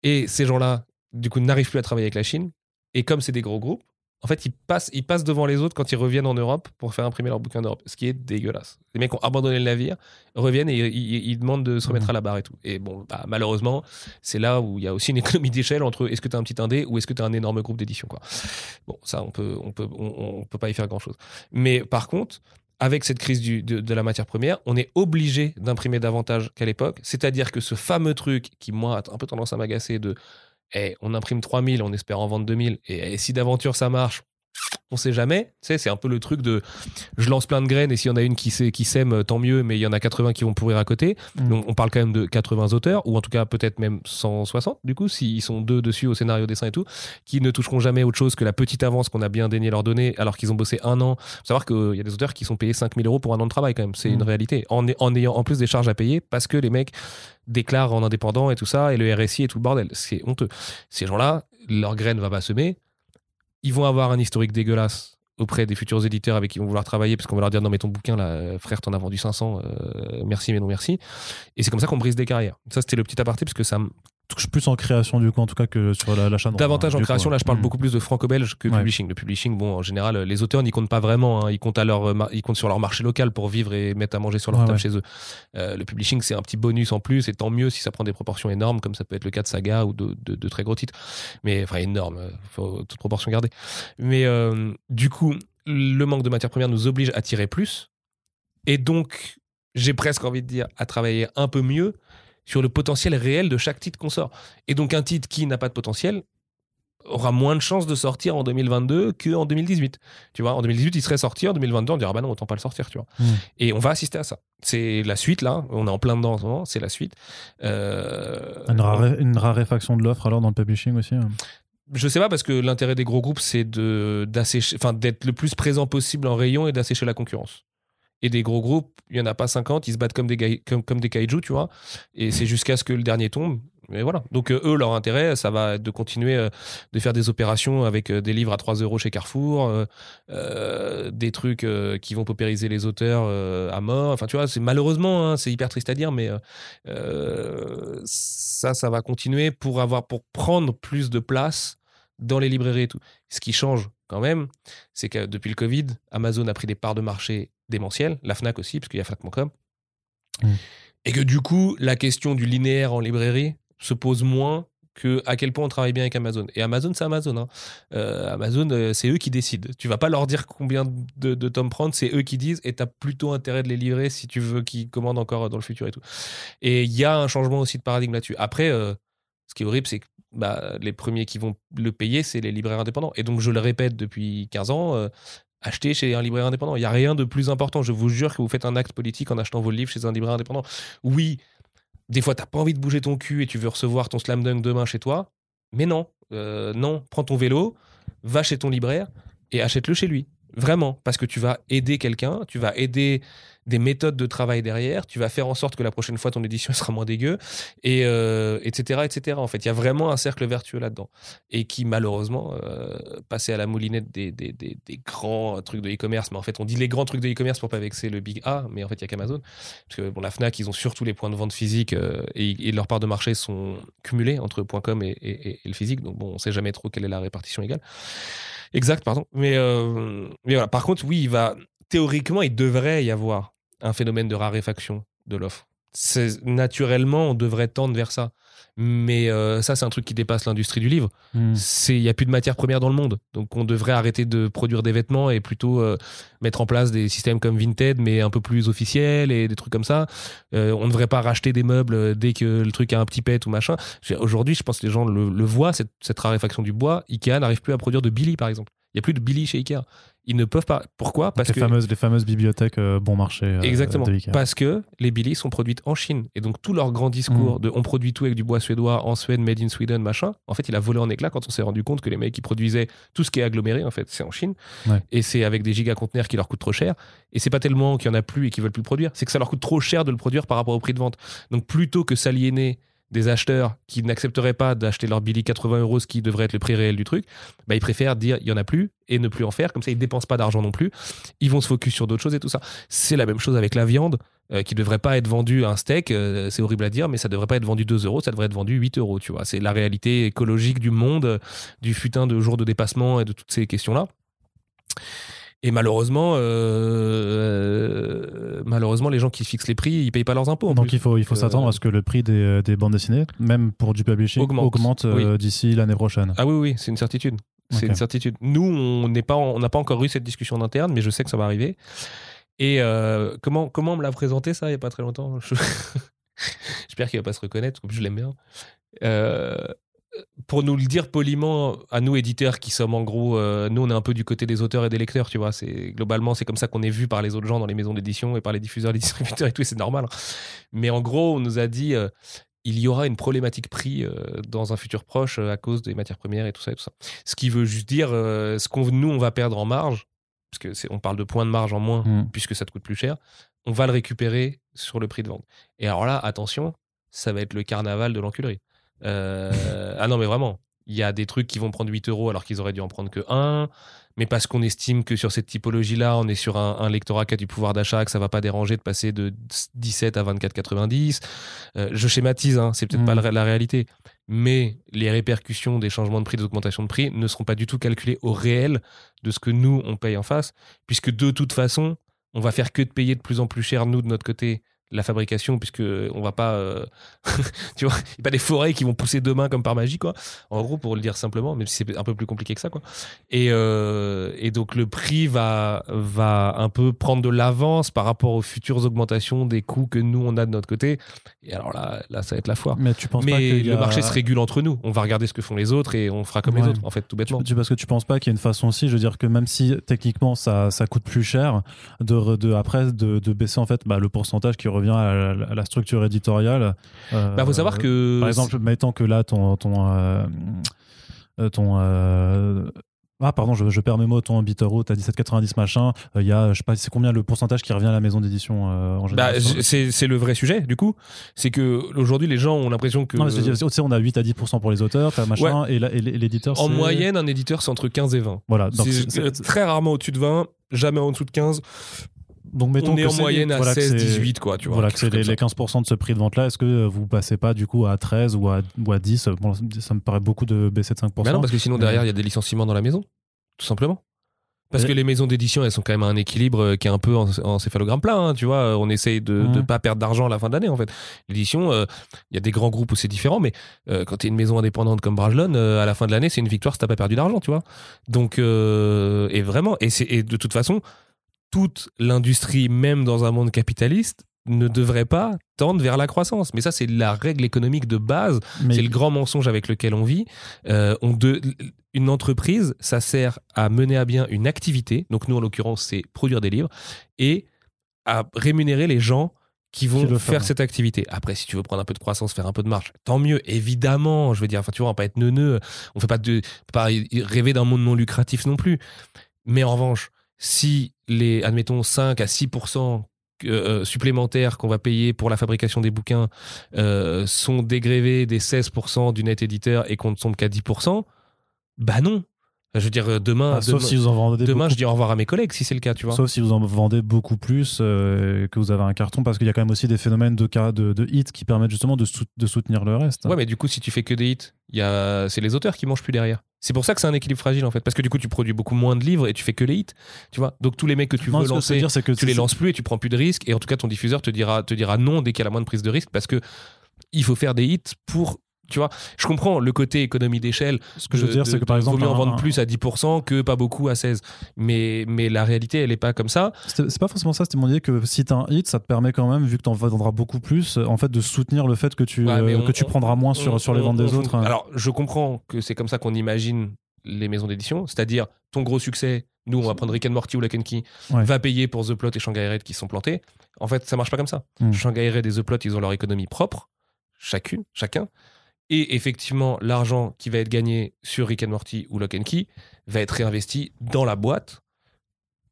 Et ces gens-là, du coup, n'arrivent plus à travailler avec la Chine. Et comme c'est des gros groupes, en fait, ils passent, ils passent devant les autres quand ils reviennent en Europe pour faire imprimer leurs bouquins d'Europe, ce qui est dégueulasse. Les mecs ont abandonné le navire, reviennent et ils, ils demandent de se remettre Mhm. à la barre et tout. Et bon, bah, malheureusement, c'est là où il y a aussi une économie d'échelle entre est-ce que tu as un petit indé ou est-ce que tu as un énorme groupe d'édition. quoi. Bon, ça, on peut, on peut, on, on peut pas y faire grand-chose. Mais par contre, avec cette crise du- de, de la matière première, on est obligé d'imprimer davantage qu'à l'époque. C'est-à-dire que ce fameux truc qui, moi, a un peu tendance à m'agacer de eh, on imprime 3000, on espère en vendre 2000, et, eh, si d'aventure ça marche, on sait jamais. Tu sais, c'est un peu le truc de je lance plein de graines et s'il y en a une qui, qui sème, euh, tant mieux, mais il y en a 80 qui vont pourrir à côté. Mm. Donc on parle quand même de 80 auteurs, ou en tout cas peut-être même 160 du coup, s'ils sont deux dessus au scénario, dessin et tout, qui ne toucheront jamais autre chose que la petite avance qu'on a bien daigné leur donner alors qu'ils ont bossé un an. Faut savoir qu'il y a des auteurs qui sont payés 5000 euros pour un an de travail quand même, c'est Mm. une réalité. En, en ayant en plus des charges à payer parce que les mecs déclarent en indépendant et tout ça, et le RSI et tout le bordel. C'est honteux. Ces gens-là, leur graine va pas semer, ils vont avoir un historique dégueulasse auprès des futurs éditeurs avec qui ils vont vouloir travailler parce qu'on va leur dire non mais ton bouquin là euh, frère t'en as vendu 500 euh, merci mais non merci. Et c'est comme ça qu'on brise des carrières. Ça c'était le petit aparté parce que ça plus en création du coup en tout cas que sur la- l'achat droit, davantage hein, en création coup. là je parle beaucoup plus de franco-belge que de Ouais. publishing le publishing bon en général les auteurs n'y comptent pas vraiment hein. ils comptent à leur mar- ils comptent sur leur marché local pour vivre et mettre à manger sur leur Ouais, table ouais. chez eux Euh, le publishing c'est un petit bonus en plus et tant mieux si ça prend des proportions énormes comme ça peut être le cas de Saga ou de, de- de très gros titres mais enfin énorme euh, faut toute proportion garder mais euh, du coup le manque de matières premières nous oblige à tirer plus. Et donc, j'ai presque envie de dire, à travailler un peu mieux sur le potentiel réel de chaque titre qu'on sort. Et donc, un titre qui n'a pas de potentiel, aura moins de chances de sortir en 2022 qu'en 2018. Tu vois, en 2018, il serait sorti, en 2022, on dirait, bah non, autant pas le sortir, tu vois. Mm. Et on va assister à ça. C'est la suite, là. On est en plein dedans en ce moment, c'est la suite. Euh, Une, raré- une raréfaction de l'offre alors dans le publishing aussi hein. je sais pas, parce que l'intérêt des gros groupes, c'est de, d'assécher, enfin, d'être le plus présent possible en rayon et d'assécher la concurrence. Et des gros groupes, il y en a pas 50, ils se battent comme des, comme, des kaiju, tu vois. Et c'est jusqu'à ce que le dernier tombe. Mais voilà. Donc, euh, eux, leur intérêt, ça va être de continuer euh, de faire des opérations avec euh, des livres à 3 euros chez Carrefour, des trucs qui vont paupériser les auteurs à mort. Enfin, tu vois, c'est malheureusement, hein, c'est hyper triste à dire, mais ça, ça va continuer pour avoir, pour prendre plus de place dans les librairies et tout. Ce qui change quand même, c'est que depuis le Covid, Amazon a pris des parts de marché démentielles, la Fnac aussi, parce qu'il y a Fnac.com. Mm. Et que du coup, la question du linéaire en librairie se pose moins que à quel point on travaille bien avec Amazon. Et Amazon, c'est Amazon. hein. Euh, Amazon, euh, c'est eux qui décident. Tu vas pas leur dire combien de, de tomes prendre, c'est eux qui disent, et tu as plutôt intérêt de les livrer si tu veux qu'ils commandent encore dans le futur et tout. Et il y a un changement aussi de paradigme là-dessus. Après, euh, ce qui est horrible, c'est que bah, les premiers qui vont le payer, c'est les libraires indépendants. Et donc, je le répète depuis 15 ans, euh, achetez chez un libraire indépendant. Il n'y a rien de plus important. Je vous jure que vous faites un acte politique en achetant vos livres chez un libraire indépendant. Oui, des fois, tu n'as pas envie de bouger ton cul et tu veux recevoir ton slam dunk demain chez toi. Mais non, euh, non, prends ton vélo, va chez ton libraire et achète-le chez lui. Vraiment, parce que tu vas aider quelqu'un, tu vas aider des méthodes de travail derrière, tu vas faire en sorte que la prochaine fois ton édition [LAUGHS] sera moins dégueu, et euh, etc., etc. En fait, il y a vraiment un cercle vertueux là-dedans, et qui malheureusement euh, passait à la moulinette des, des, des- grands trucs de e-commerce. Mais en fait, on dit les grands trucs de e-commerce pour pas vexer le big A, mais en fait, il y a qu'Amazon, parce que bon, la Fnac, ils ont surtout les points de vente physiques euh, et, et leurs parts de marché sont cumulées entre .com et- et le physique, donc bon, on sait jamais trop quelle est la répartition égale. Exact, pardon. Mais, euh, mais voilà. Par contre, oui, il va théoriquement, il devrait y avoir un phénomène de raréfaction de l'offre. C'est- Naturellement, on devrait tendre vers ça. Mais euh, ça, c'est un truc qui dépasse l'industrie du livre. Il y a plus de matière première dans le monde, donc on devrait arrêter de produire des vêtements et plutôt euh, mettre en place des systèmes comme Vinted, mais un peu plus officiels et des trucs comme ça. Euh, on ne devrait pas racheter des meubles dès que le truc a un petit pet ou machin. Aujourd'hui, je pense que les gens le, le voient cette, cette raréfaction du bois. Ikea n'arrive plus à produire de Billy, par exemple. Il y a plus de Billy chez Ikea. Ils ne peuvent pas. Pourquoi? Parce les, que fameuses, les fameuses bibliothèques euh, bon marché euh, Exactement. Parce que les Billy sont produites en Chine. Et donc, tout leur grand discours Mm. de on produit tout avec du bois suédois en Suède, made in Sweden, machin, en fait, il a volé en éclats quand on s'est rendu compte que les mecs qui produisaient tout ce qui est aggloméré, en fait, c'est en Chine. Ouais. Et c'est avec des gigaconteneurs qui leur coûtent trop cher. Et c'est pas tellement qu'il y en a plus et qu'ils veulent plus le produire, c'est que ça leur coûte trop cher de le produire par rapport au prix de vente. Donc, plutôt que s'aliéner des acheteurs qui n'accepteraient pas d'acheter leur Billy 80 euros, ce qui devrait être le prix réel du truc, bah, ils préfèrent dire il y en a plus et ne plus en faire. Comme ça, ils dépensent pas d'argent non plus. Ils vont se focus sur d'autres choses et tout ça. C'est la même chose avec la viande euh, qui devrait pas être vendue un steak. euh, c'est horrible à dire, mais ça devrait pas être vendu 2 euros, ça devrait être vendu 8 euros. Tu vois, c'est la réalité écologique du monde, du futin de jours de dépassement et de toutes ces questions-là. Et malheureusement, euh, malheureusement, les gens qui fixent les prix, ils payent pas leurs impôts. En Donc plus. il faut, il faut Euh, s'attendre à ce que le prix des, des bandes dessinées, même pour du publishing, Augmente. augmente, euh, d'ici l'année prochaine. Ah oui, oui, c'est une certitude. C'est une certitude. Nous, on n'est pas, on n'a pas encore eu cette discussion en interne, mais je sais que ça va arriver. Et euh, comment, comment on me l'a présenté ça il n'y a pas très longtemps? Je- [LAUGHS] J'espère qu'il va pas se reconnaître, comme je l'aime bien. Euh, pour nous le dire poliment, à nous éditeurs qui sommes en gros, euh, nous on est un peu du côté des auteurs et des lecteurs, tu vois. C'est globalement c'est comme ça qu'on est vu par les autres gens dans les maisons d'édition et par les diffuseurs, les [LAUGHS] distributeurs et tout, c'est normal. Mais en gros, on nous a dit euh, il y aura une problématique prix euh, dans un futur proche à cause des matières premières et tout ça et tout ça. Ce qui veut juste dire ce qu'on nous on va perdre en marge, parce que on parle de points de marge en moins Mm. puisque ça te coûte plus cher, on va le récupérer sur le prix de vente. Et alors là, attention, ça va être le carnaval de l'enculerie. Euh, ah non, mais vraiment, il y a des trucs qui vont prendre 8 euros alors qu'ils auraient dû en prendre que 1, mais parce qu'on estime que sur cette typologie-là, on est sur un, un lectorat qui a du pouvoir d'achat, que ça va pas déranger de passer de 17 à 24,90. Euh, je schématise, hein, c'est peut-être pas la, la réalité, mais les répercussions des changements de prix, des augmentations de prix ne seront pas du tout calculées au réel de ce que nous, on paye en face, puisque de toute façon, on va faire que de payer de plus en plus cher, nous, de notre côté, la fabrication, puisque on va pas, euh, [LAUGHS] tu vois, il n'y a pas des forêts qui vont pousser demain comme par magie, quoi. En gros, pour le dire simplement, même si c'est un peu plus compliqué que ça, quoi. Et, euh, et donc le prix va, va un peu prendre de l'avance par rapport aux futures augmentations des coûts que nous on a de notre côté. Et alors là, là ça va être la foire. Mais tu penses Mais pas le a- marché se régule entre nous. On va regarder ce que font les autres et on fera comme les autres, en fait, tout bêtement. Tu, parce que tu penses pas qu'il y a une façon aussi, je veux dire que même si techniquement ça, ça coûte plus cher, de, de après de, de baisser en fait bah, le pourcentage qui revient à la, à la structure éditoriale. euh, Bah, faut savoir que par exemple, mettons que là ton ton euh, euh, ton euh, ah pardon, je, je perds mes mots. Ton Bitterroot à 17,90 machin. euh, Il y a je sais pas c'est combien le pourcentage qui revient à la maison d'édition euh, en Bah, général. j- c'est le vrai sujet, du coup. C'est que aujourd'hui, les gens ont l'impression que. non, mais sais, on a 8 à 10% pour les auteurs, t'as machin, et la- et l'éditeur. en moyenne, un éditeur, c'est entre 15 et 20. Voilà. C'est euh, très rarement au-dessus de 20, jamais en dessous de 15. Donc mettons On est que en moyenne à voilà que 16, c'est- 18, quoi, tu vois. voilà, que c'est les, les 15% de ce prix de vente-là. Est-ce que vous passez pas du coup à 13 ou à, ou à 10 Bon, Ça me paraît beaucoup de baisser de 5%. Bah non, parce que sinon, derrière, il y a des licenciements dans la maison, tout simplement. Parce que les maisons d'édition, elles sont quand même à un équilibre euh, qui est un peu en, en céphalogramme plat, hein, tu vois. euh, On essaye de ne pas perdre d'argent à la fin de l'année, en fait. L'édition, euh, il y a des grands groupes où c'est différent, mais euh, quand tu es une maison indépendante comme Brajlon, euh, à la fin de l'année, c'est une victoire si t'as pas perdu d'argent, tu vois. Donc, euh, et vraiment, et de toute façon, toute l'industrie, même dans un monde capitaliste, ne devrait pas tendre vers la croissance. Mais ça, c'est la règle économique de base mais c'est le grand mensonge avec lequel on vit. Euh, on de- une entreprise, ça sert à mener à bien une activité. Donc nous, en l'occurrence, c'est produire des livres et à rémunérer les gens qui vont faire cette activité. Après, si tu veux prendre un peu de croissance, faire un peu de marge, tant mieux, évidemment. Je veux dire, enfin, tu vois, on va pas être neuneux. On fait pas de, pas rêver d'un monde non lucratif non plus. Mais en revanche, si les, admettons, 5 à 6% euh, supplémentaires qu'on va payer pour la fabrication des bouquins euh, sont dégrévés des 16% du net éditeur et qu'on ne tombe qu'à 10%, bah non. Je veux dire, euh, demain, ah, sauf demain, si vous en vendez demain, beaucoup, je dis au revoir à mes collègues si c'est le cas, tu vois. sauf si vous en vendez beaucoup plus euh, que vous avez un carton, parce qu'il y a quand même aussi des phénomènes de, de, de hits qui permettent justement de, sou- de soutenir le reste. Ouais, mais du coup, si tu fais que des hits, c'est les auteurs qui mangent plus derrière. C'est pour ça que c'est un équilibre fragile en fait, parce que du coup, tu produis beaucoup moins de livres et tu fais que les hits, tu vois. Donc tous les mecs que tu Non, veux que lancer, dire, c'est que tu les lances plus et tu prends plus de risques. Et en tout cas, ton diffuseur te dira, te dira non dès qu'il y a la moindre prise de risque, parce que il faut faire des hits pour. Tu vois, je comprends le côté économie d'échelle. Ce que je veux dire, c'est que par exemple, vaut mieux en vendre un- plus à 10% que pas beaucoup à 16. Mais, mais la réalité, elle est pas comme ça. C'est pas forcément ça, c'était mon idée que si t'as un hit, ça te permet quand même, vu que t'en vendras beaucoup plus, euh, en fait, de soutenir le fait que tu, Ouais, euh, on- que tu prendras moins sur, on- sur les ventes des autres. hein. Alors, je comprends que c'est comme ça qu'on imagine les maisons d'édition, c'est-à-dire ton gros succès, nous on va prendre Rick and Morty ou Lock and Key, Ouais. va payer pour The Plot et Shanghai Red qui sont plantés. En fait, ça marche pas comme ça. Mm. Shanghai Red et The Plot, ils ont leur économie propre, chacune, chacun. Et effectivement, l'argent qui va être gagné sur Rick and Morty ou Lock and Key va être réinvesti dans la boîte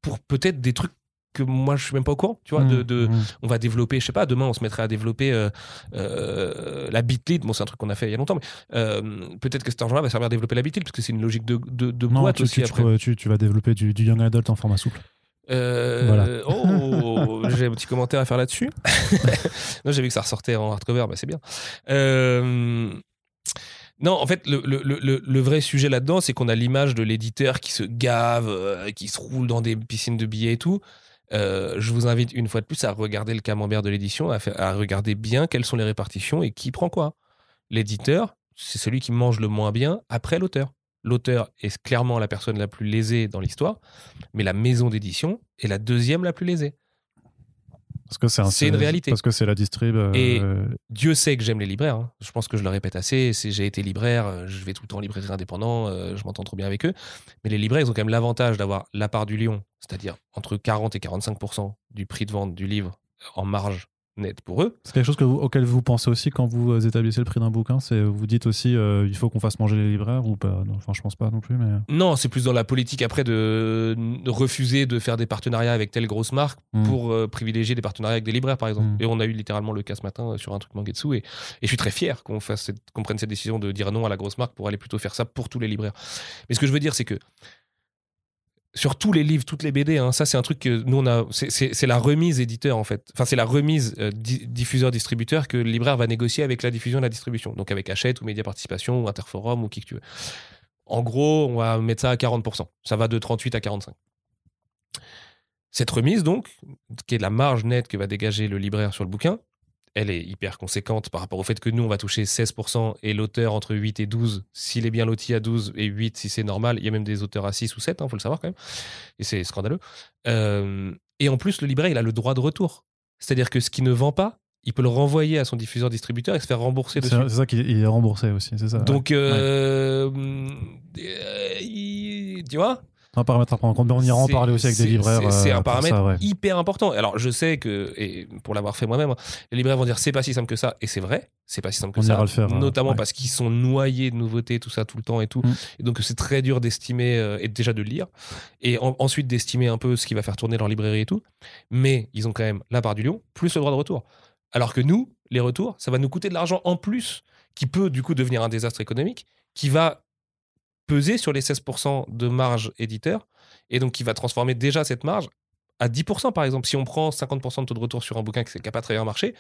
pour peut-être des trucs que moi je suis même pas au courant, tu vois, de, Mmh, de- mmh. on va développer, je sais pas, demain on se mettrait à développer euh, euh, la Bitlead. Bon, c'est un truc qu'on a fait il y a longtemps, mais euh, peut-être que cet argent-là va servir à développer la Bitlead parce que c'est une logique de, de, de Non, boîte tu, aussi tu, après. tu vas développer du, du young adult en format souple. Euh, Voilà. Oh, j'ai un petit commentaire à faire là-dessus. [LAUGHS] non, j'ai vu que ça ressortait en hardcover, bah c'est bien. Euh, non, en fait, le, le- le- le vrai sujet là-dedans, c'est qu'on a l'image de l'éditeur qui se gave, euh, qui se roule dans des piscines de billets et tout. Je vous invite une fois de plus à regarder le camembert de l'édition, à regarder bien quelles sont les répartitions et qui prend quoi. L'éditeur, c'est celui qui mange le moins bien après l'auteur. L'auteur est clairement la personne la plus lésée dans l'histoire, mais la maison d'édition est la deuxième la plus lésée. Parce que c'est un- C'est une réalité. Parce que c'est la distrib. euh, Et- Dieu sait que j'aime les libraires. hein. Je pense que je le répète assez. J'ai été libraire, euh, je vais tout le temps en librairie indépendant, euh, je m'entends trop bien avec eux. Mais les libraires, ils ont quand même l'avantage d'avoir la part du lion, c'est-à-dire entre 40 et 45% du prix de vente du livre en marge nette pour eux. C'est quelque chose que vous- auquel vous pensez aussi quand vous euh, établissez le prix d'un bouquin. C'est vous dites aussi euh, il faut qu'on fasse manger les libraires ou pas? Enfin, je pense pas non plus, mais Non, c'est plus dans la politique après de de refuser de faire des partenariats avec telle grosse marque Mm. pour euh, privilégier des partenariats avec des libraires, par exemple. Mm. Et on a eu littéralement le cas ce matin euh, sur un truc Mangetsu. Et, et je suis très fier qu'on fasse qu'on prenne cette décision de dire non à la grosse marque pour aller plutôt faire ça pour tous les libraires. Mais ce que je veux dire, c'est que sur tous les livres, toutes les BD, hein, ça c'est un truc que nous on a. c'est- la remise éditeur en fait. Enfin, c'est la remise euh, di- diffuseur-distributeur que le libraire va négocier avec la diffusion et la distribution. Donc avec Hachette ou Média Participation ou Interforum ou qui que tu veux. En gros, on va mettre ça à 40%. Ça va de 38 à 45. Cette remise, donc, qui est la marge nette que va dégager le libraire sur le bouquin, elle est hyper conséquente par rapport au fait que nous, on va toucher 16% et l'auteur entre 8 et 12, s'il est bien loti à 12 et 8 si c'est normal. Il y a même des auteurs à 6 ou 7, il hein, faut le savoir quand même. Et c'est scandaleux. Euh, et en plus, le libraire, il a le droit de retour. C'est-à-dire que ce qui ne vend pas, il peut le renvoyer à son diffuseur-distributeur et se faire rembourser dessus. C'est ça qu'il est remboursé aussi, c'est ça. Donc, euh, euh, tu vois un paramètre à prendre en compte, mais on ira en parler aussi avec des libraires. C'est un paramètre hyper important. Alors, je sais que, et pour l'avoir fait moi-même, les libraires vont dire c'est pas si simple que ça, et c'est vrai, c'est pas si simple que on ça. Ira le faire, notamment parce qu'ils sont noyés de nouveautés, tout ça, tout le temps et tout. Mm. Et donc, c'est très dur d'estimer, euh, et déjà de lire, et ensuite d'estimer un peu ce qui va faire tourner leur librairie et tout. Mais ils ont quand même la part du lion, plus le droit de retour. Alors que nous, les retours, ça va nous coûter de l'argent en plus, qui peut du coup devenir un désastre économique, qui va peser sur les 16% de marge éditeur, et donc qui va transformer déjà cette marge à 10% par exemple. Si on prend 50% de taux de retour sur un bouquin qui n'a pas très bien marché,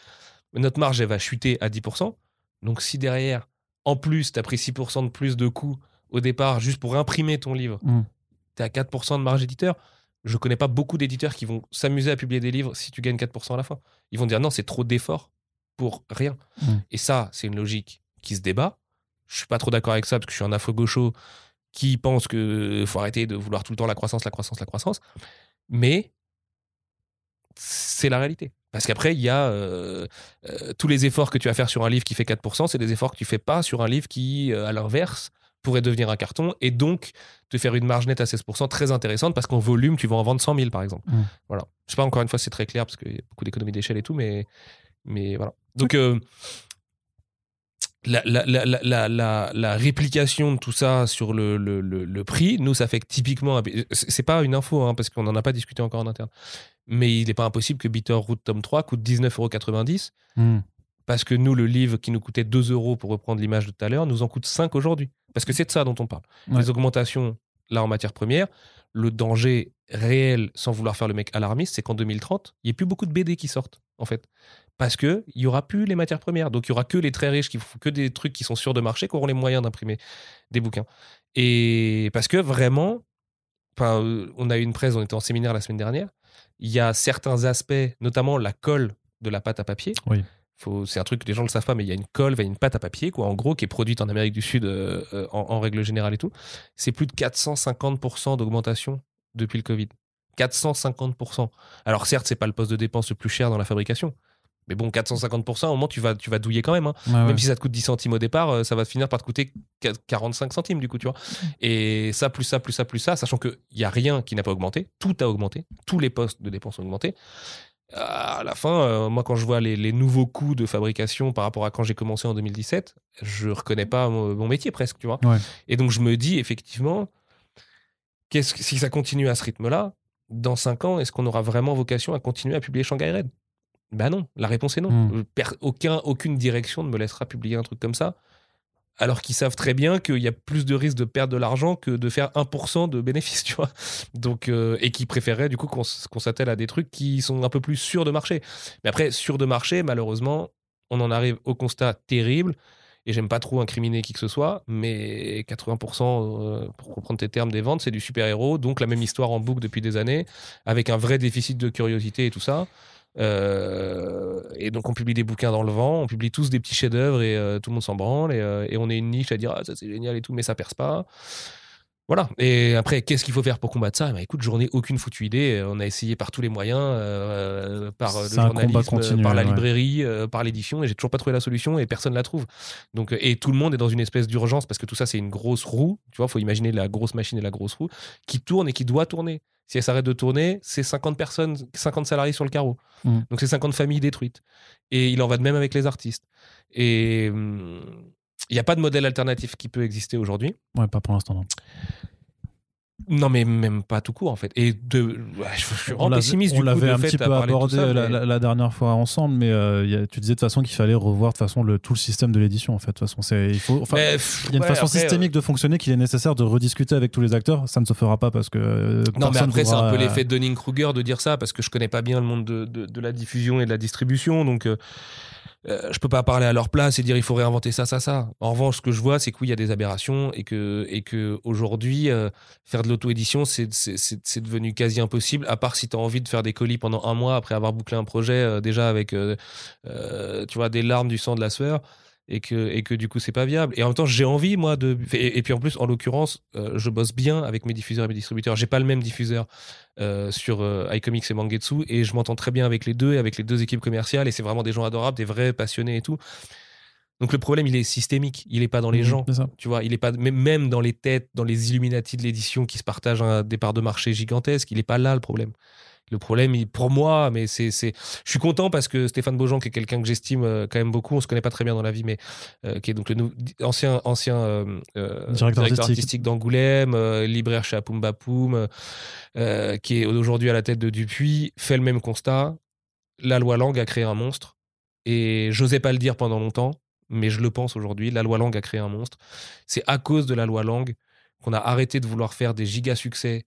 notre marge elle va chuter à 10%. Donc si derrière, en plus, tu as pris 6% de plus de coûts au départ juste pour imprimer ton livre, mmh. tu es à 4% de marge éditeur. Je connais pas beaucoup d'éditeurs qui vont s'amuser à publier des livres si tu gagnes 4% à la fin. Ils vont dire non, c'est trop d'efforts pour rien. Mmh. Et ça, c'est une logique qui se débat. Je suis pas trop d'accord avec ça parce que je suis un afro-gaucho qui pense qu'il faut arrêter de vouloir tout le temps la croissance, la croissance, la croissance. Mais c'est la réalité. Parce qu'après, il y a euh, euh, tous les efforts que tu vas faire sur un livre qui fait 4%, c'est des efforts que tu fais pas sur un livre qui, euh, à l'inverse, pourrait devenir un carton et donc te faire une marge nette à 16% très intéressante parce qu'en volume, tu vas en vendre 100 000 par exemple. Mmh. Voilà. Je sais pas, encore une fois, c'est très clair parce qu'il y a beaucoup d'économies d'échelle et tout, mais, mais voilà. Donc, la, la, la, la, réplication de tout ça sur le, le, le, prix, nous, ça fait que typiquement, c'est pas une info, hein, parce qu'on n'en a pas discuté encore en interne, mais il n'est pas impossible que Bitter Root tome 3 coûte 19,90€, mmh. parce que nous, le livre qui nous coûtait 2 euros pour reprendre l'image de tout à l'heure, nous en coûte 5 aujourd'hui. Parce que c'est de ça dont on parle. Les augmentations, là, en matière première, le danger réel, sans vouloir faire le mec alarmiste, c'est qu'en 2030, il n'y a plus beaucoup de BD qui sortent, en fait parce qu'il n'y aura plus les matières premières. Donc il y aura que les très riches qui font que des trucs qui sont sûrs de marché, qui auront les moyens d'imprimer des bouquins. Et parce que vraiment, euh, on a eu une presse, on était en séminaire la semaine dernière, il y a certains aspects, notamment la colle de la pâte à papier. Oui. C'est un truc que les gens ne le savent pas, mais il y a une colle, il y a une pâte à papier, quoi, en gros, qui est produite en Amérique du Sud euh, euh, en, règle générale et tout. C'est plus de 450% d'augmentation depuis le Covid. 450%. Alors certes, c'est pas le poste de dépense le plus cher dans la fabrication, mais bon, 450%, au moment, tu vas, tu vas douiller quand même. Hein. même si ça te coûte 10 centimes au départ, euh, ça va finir par te coûter 45 centimes, du coup, tu vois. Et ça, plus ça, plus ça, plus ça, sachant qu'il n'y a rien qui n'a pas augmenté. Tout a augmenté. Tous les postes de dépenses ont augmenté. À la fin, euh, moi, quand je vois les, nouveaux coûts de fabrication par rapport à quand j'ai commencé en 2017, je reconnais pas mon, métier presque, tu vois. Et donc, je me dis, effectivement, qu'est-ce si ça continue à ce rythme-là, dans 5 ans, est-ce qu'on aura vraiment vocation à continuer à publier Shanghai Red? Ben non, la réponse est non. Hmm. Aucun, aucune direction ne me laissera publier un truc comme ça, alors qu'ils savent très bien qu'il y a plus de risques de perdre de l'argent que de faire 1% de bénéfices, [LAUGHS] tu vois. Donc, euh, et qui préféreraient du coup qu'on s'attelle à des trucs qui sont un peu plus sûrs de marché. Mais après, sûrs de marché, malheureusement, on en arrive au constat terrible. Et j'aime pas trop incriminer qui que ce soit, mais 80%, euh, pour reprendre tes termes, des ventes, c'est du super-héros, donc la même histoire en boucle depuis des années, avec un vrai déficit de curiosité et tout ça. Euh, et donc on publie des bouquins dans le vent, on publie tous des petits chefs-d'œuvre et euh, tout le monde s'en branle et, euh, et, on est une niche à dire ah, ça c'est génial et tout, mais ça perce pas. Voilà. Et après, qu'est-ce qu'il faut faire pour combattre ça? Bah, Écoute, j'en ai aucune foutue idée. On a essayé par tous les moyens, par le journalisme, par la librairie, par l'édition, et j'ai toujours pas trouvé la solution et personne la trouve. Donc, et tout le monde est dans une espèce d'urgence parce que tout ça, c'est une grosse roue. Tu vois, faut imaginer la grosse machine et la grosse roue qui tourne et qui doit tourner. Si elle s'arrête de tourner, c'est 50 personnes, 50 salariés sur le carreau. Mmh. Donc c'est 50 familles détruites. Et il en va de même avec les artistes. Et mmh, il n'y a pas de modèle alternatif qui peut exister aujourd'hui. Ouais, pas pour l'instant, non. Non, mais même pas tout court en fait. Et de, je, suis on pessimiste. On l'avait un petit peu abordé la, dernière fois ensemble, mais euh, tu disais de toute façon qu'il fallait revoir de toute façon le, tout le système de l'édition. En fait, de toute façon, c'est il faut. y a une façon systémique euh, de fonctionner qu'il est nécessaire de rediscuter avec tous les acteurs. Ça ne se fera pas parce que. Euh, non, mais après c'est un peu l'effet de Dunning Kruger de dire ça parce que je connais pas bien le monde de, de, la diffusion et de la distribution, donc. euh, je peux pas parler à leur place et dire il faut réinventer ça, ça, ça. En revanche, ce que je vois, c'est qu'il y a des aberrations et que, et que aujourd'hui, euh, faire de l'auto-édition, c'est, devenu quasi impossible, à part si tu as envie de faire des colis pendant un mois après avoir bouclé un projet euh, déjà avec tu vois, des larmes, du sang, de la sueur et que, et que du coup c'est pas viable. Et en même temps, j'ai envie moi de. Et, puis en plus, en l'occurrence, euh, je bosse bien avec mes diffuseurs et mes distributeurs. J'ai pas le même diffuseur euh, sur euh, iComics et Mangetsu et je m'entends très bien avec les deux et avec les deux équipes commerciales et c'est vraiment des gens adorables, des vrais passionnés et tout. Donc le problème, il est systémique. Il est pas dans les mmh, gens. Tu vois, il est pas même dans les têtes, dans les Illuminati de l'édition qui se partagent un départ de marché gigantesque. Il est pas là le problème. Le problème, pour moi, mais c'est, c'est, je suis content parce que Stéphane Beaujean, qui est quelqu'un que j'estime euh, quand même beaucoup, on se connaît pas très bien dans la vie, mais euh, qui est donc le ancien, ancien euh, directeur, artistique, d'Angoulême, libraire chez Apumba Poum, qui est aujourd'hui à la tête de Dupuis, fait le même constat. La loi Lang a créé un monstre. Et j'osais pas le dire pendant longtemps, mais je le pense aujourd'hui. La loi Lang a créé un monstre. C'est à cause de la loi Lang qu'on a arrêté de vouloir faire des giga succès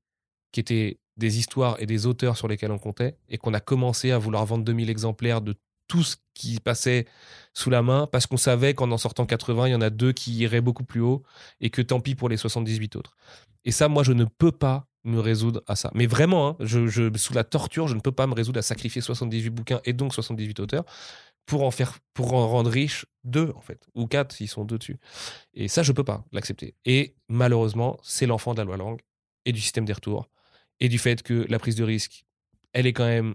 qui étaient des histoires et des auteurs sur lesquels on comptait et qu'on a commencé à vouloir vendre 2000 exemplaires de tout ce qui passait sous la main parce qu'on savait qu'en en sortant 80, il y en a deux qui iraient beaucoup plus haut et que tant pis pour les 78 autres. Et ça, moi, je ne peux pas me résoudre à ça. Mais vraiment, hein, je, sous la torture, je ne peux pas me résoudre à sacrifier 78 bouquins et donc 78 auteurs pour en faire, pour en rendre riche deux, en fait, ou quatre s'ils sont deux dessus. Et ça, je peux pas l'accepter. Et malheureusement, c'est l'enfant de la loi langue et du système des retours et du fait que la prise de risque, elle est quand même.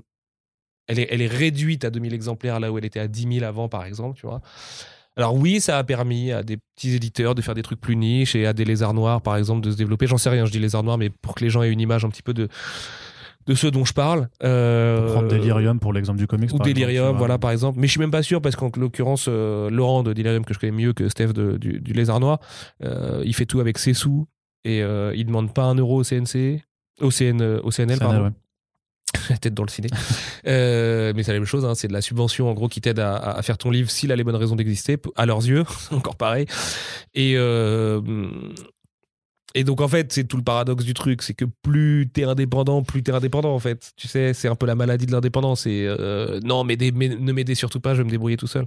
Elle est, elle est réduite à 2000 exemplaires là où elle était à 10 000 avant, par exemple, tu vois. Alors oui, ça a permis à des petits éditeurs de faire des trucs plus niches et à des lézards noirs, par exemple, de se développer. J'en sais rien, je dis lézards noirs, mais pour que les gens aient une image un petit peu de, de ceux dont je parle. Euh, prendre Delirium pour l'exemple du comics. Ou Delirium, voilà, par exemple. Mais je suis même pas sûr parce qu'en l'occurrence, euh, Laurent de Delirium, que je connais mieux que Steph de, du, Lézard Noir, euh, il fait tout avec ses sous et euh, il demande pas un euro au CNC. Au, CN, euh, au CNL, pardon. [LAUGHS] Tête dans le ciné. Euh, mais c'est la même chose, hein, c'est de la subvention en gros qui t'aide à, faire ton livre s'il a les bonnes raisons d'exister, à leurs yeux, [LAUGHS] encore pareil. Et, euh, et donc en fait, c'est tout le paradoxe du truc, c'est que plus t'es indépendant, plus t'es indépendant en fait. Tu sais, c'est un peu la maladie de l'indépendance. Et non, mais, ne m'aidez surtout pas, je vais me débrouiller tout seul.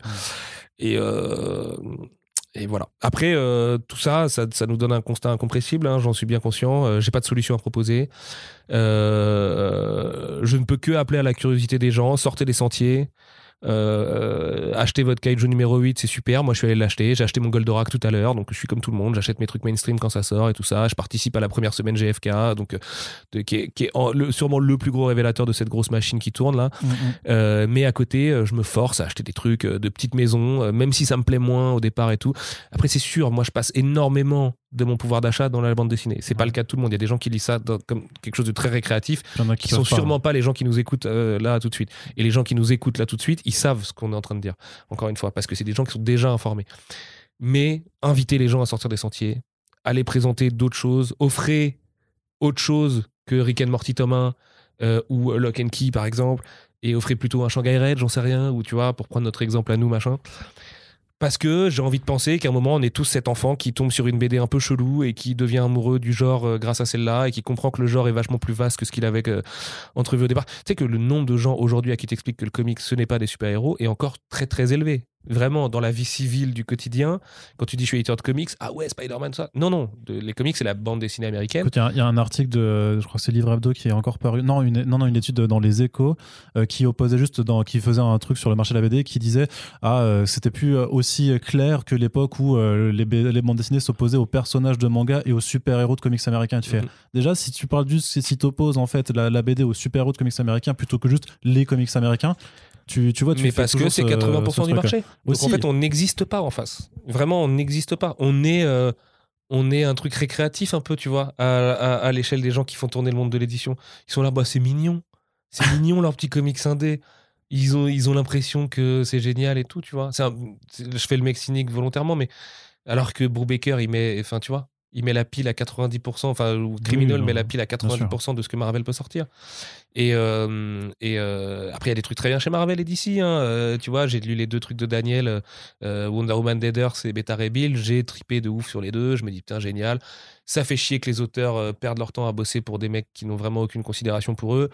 Et, et voilà. Après, euh, tout ça, ça, nous donne un constat incompressible, hein, j'en suis bien conscient. Euh, j'ai pas de solution à proposer. Euh, je ne peux que appeler à la curiosité des gens, sortez des sentiers. Euh, acheter votre kaiju numéro 8, c'est super. Moi, je suis allé l'acheter. J'ai acheté mon Goldorak tout à l'heure, donc je suis comme tout le monde. J'achète mes trucs mainstream quand ça sort et tout ça. Je participe à la première semaine GFK, donc euh, qui est, sûrement le plus gros révélateur de cette grosse machine qui tourne là. Mm, mm. Euh, mais à côté, je me force à acheter des trucs de petites maisons, même si ça me plaît moins au départ et tout. Après, c'est sûr, moi, je passe énormément de mon pouvoir d'achat dans la bande dessinée. C'est pas le cas de tout le monde. Il y a des gens qui lisent ça comme quelque chose de très récréatif, qui, sont sûrement pas les gens qui nous écoutent euh, là tout de suite. Et les gens qui nous écoutent là tout de suite, ils savent ce qu'on est en train de dire. Encore une fois, parce que c'est des gens qui sont déjà informés. Mais inviter les gens à sortir des sentiers, aller présenter d'autres choses, offrir autre chose que Rick and Morty Thomas euh, ou Lock and Key par exemple, et offrir plutôt un Shanghai Red, j'en sais rien, ou tu vois, pour prendre notre exemple à nous, machin. Parce que j'ai envie de penser qu'à un moment, on est tous cet enfant qui tombe sur une BD un peu chelou et qui devient amoureux du genre euh, grâce à celle-là et qui comprend que le genre est vachement plus vaste que ce qu'il avait entrevu au départ. Tu sais que le nombre de gens aujourd'hui à qui t'explique que le comic ce n'est pas des super-héros est encore très très élevé vraiment dans la vie civile du quotidien, quand tu dis je suis éditeur de comics, ah ouais, Spider-Man, ça. Non, non, les comics, c'est la bande dessinée américaine. Il y, a un article de, je crois que c'est Livre Hebdo qui est encore paru, non, une, non, non, une étude dans Les Échos euh, qui opposait juste, dans, qui faisait un truc sur le marché de la BD qui disait, ah, euh, c'était plus euh, aussi clair que l'époque où les, les, bandes dessinées s'opposaient aux personnages de manga et aux super-héros de comics américains. Tu fais, mhm. déjà, si tu parles juste, si tu opposes en fait la, la BD aux super-héros de comics américains plutôt que juste les comics américains, tu, tu vois, tu mais parce que c'est 80% du marché. Donc en fait, on n'existe pas en face. Vraiment, on n'existe pas. On est, euh, on est un truc récréatif un peu, tu vois, à, à, l'échelle des gens qui font tourner le monde de l'édition. Ils sont là, bah c'est mignon, c'est mignon leur petit comics indé. Ils ont, ils ont l'impression que c'est génial et tout, tu vois. je fais le mec cynique volontairement, mais alors que Brubaker, il met, enfin, tu vois, il met la pile à 90%, enfin, ou Criminal met la pile à 90% de ce que Marvel peut sortir. Et, euh, et euh, après, il y a des trucs très bien chez Marvel et DC. Hein. Euh, tu vois, j'ai lu les deux trucs de Daniel, Wonder Woman Deaders et Beta Rebuild. J'ai tripé de ouf sur les deux. Je me dis, putain, génial. Ça fait chier que les auteurs perdent leur temps à bosser pour des mecs qui n'ont vraiment aucune considération pour eux.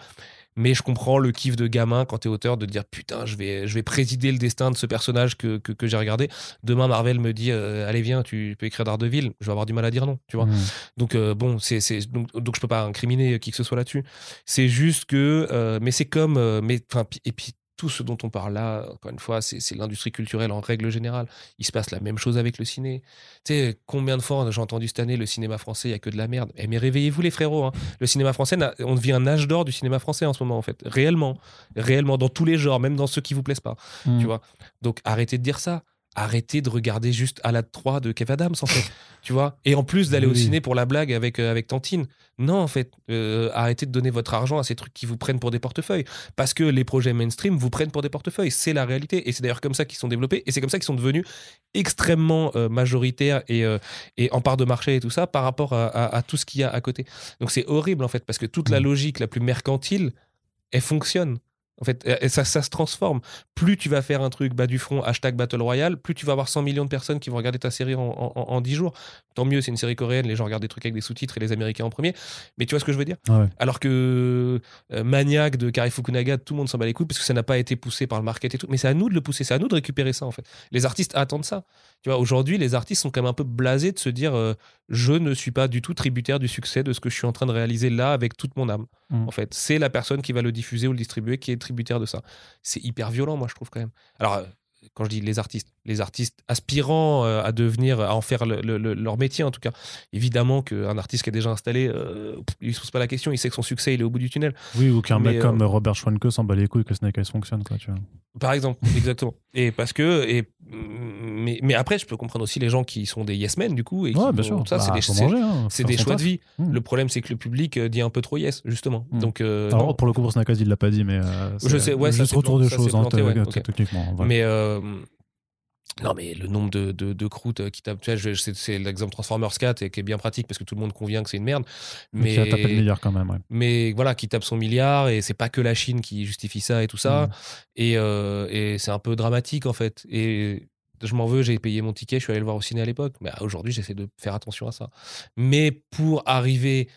Mais je comprends le kiff de gamin quand t'es auteur de dire putain, je vais, je vais présider le destin de ce personnage que, que, j'ai regardé. Demain, Marvel me dit euh, allez, viens, tu peux écrire Daredevil. Je vais avoir du mal à dire non, tu vois. Mmh. Donc, euh, bon, c'est, donc, donc je peux pas incriminer qui que ce soit là-dessus. C'est juste que, euh, mais c'est comme, mais, et puis tout ce dont on parle là, encore une fois, c'est l'industrie culturelle en règle générale. Il se passe la même chose avec le ciné. Tu sais, combien de fois j'ai entendu cette année le cinéma français, il n'y a que de la merde. Eh, mais réveillez-vous les frérots. Hein. Le cinéma français, on devient un âge d'or du cinéma français en ce moment, en fait. Réellement. Réellement, dans tous les genres, même dans ceux qui vous plaisent pas. Mmh. Tu vois? Donc arrêtez de dire ça arrêtez de regarder juste à la 3 de Kev Adams en fait [LAUGHS] tu vois. Et en plus d'aller au ciné pour la blague avec euh, avec Tantine. Non en fait euh, arrêtez de donner votre argent à ces trucs qui vous prennent pour des portefeuilles. Parce que les projets mainstream vous prennent pour des portefeuilles. C'est la réalité. Et c'est d'ailleurs comme ça qu'ils sont développés. Et c'est comme ça qu'ils sont devenus extrêmement euh, majoritaires et, et en part de marché et tout ça par rapport à, à tout ce qu'il y a à côté. Donc c'est horrible en fait parce que toute la mmh. logique la plus mercantile elle fonctionne en fait, ça, ça se transforme. Plus tu vas faire un truc bas du front, hashtag Battle Royale, plus tu vas avoir 100 millions de personnes qui vont regarder ta série en, en, 10 jours. Tant mieux, c'est une série coréenne, les gens regardent des trucs avec des sous-titres et les Américains en premier. Mais tu vois ce que je veux dire? Alors que euh, Maniac de Kari Fukunaga, tout le monde s'en bat les couilles parce que ça n'a pas été poussé par le market et tout. Mais c'est à nous de le pousser, c'est à nous de récupérer ça en fait. Les artistes attendent ça. Tu vois, aujourd'hui, les artistes sont quand même un peu blasés de se dire euh, je ne suis pas du tout tributaire du succès de ce que je suis en train de réaliser là avec toute mon âme. Mm. En fait, c'est la personne qui va le diffuser ou le distribuer qui est tributaire de ça. C'est hyper violent, moi, je trouve quand même. Alors, euh, quand je dis les artistes, les artistes aspirant euh, à devenir, à en faire leur métier en tout cas. Évidemment qu'un artiste qui est déjà installé, euh, il ne se pose pas la question, il sait que son succès il est au bout du tunnel. Oui, ou qu'un mec comme Robert Schwanke s'en bat les couilles que Snake Eyes fonctionne, quoi, tu vois. Par exemple, [LAUGHS] exactement. Et parce que, et, mais, mais, après, je peux comprendre aussi les gens qui sont des yes men du coup. Et ouais, bien sûr. Ça, c'est bah, des, hein, des choix de vie. Mmh. Le problème, c'est que le public dit un peu trop yes, justement. Mmh. Donc, Alors, pour le coup, pour Snake Eyes, il l'a pas dit, mais. je sais, ouais, juste retour des choses, hein, techniquement. Mais non, mais le nombre de, de, de croûtes euh, qui tapent, tu vois, c'est l'exemple Transformers 4 et qui est bien pratique parce que tout le monde convient que c'est une merde. Mais, qui tapé le milliard quand même, ouais. Mais voilà, qui tape son milliard et c'est pas que la Chine qui justifie ça et tout ça. Mmh. Et, euh, et c'est un peu dramatique en fait. Et je m'en veux, j'ai payé mon ticket, je suis allé le voir au ciné à l'époque. Mais aujourd'hui, j'essaie de faire attention à ça. Mais pour arriver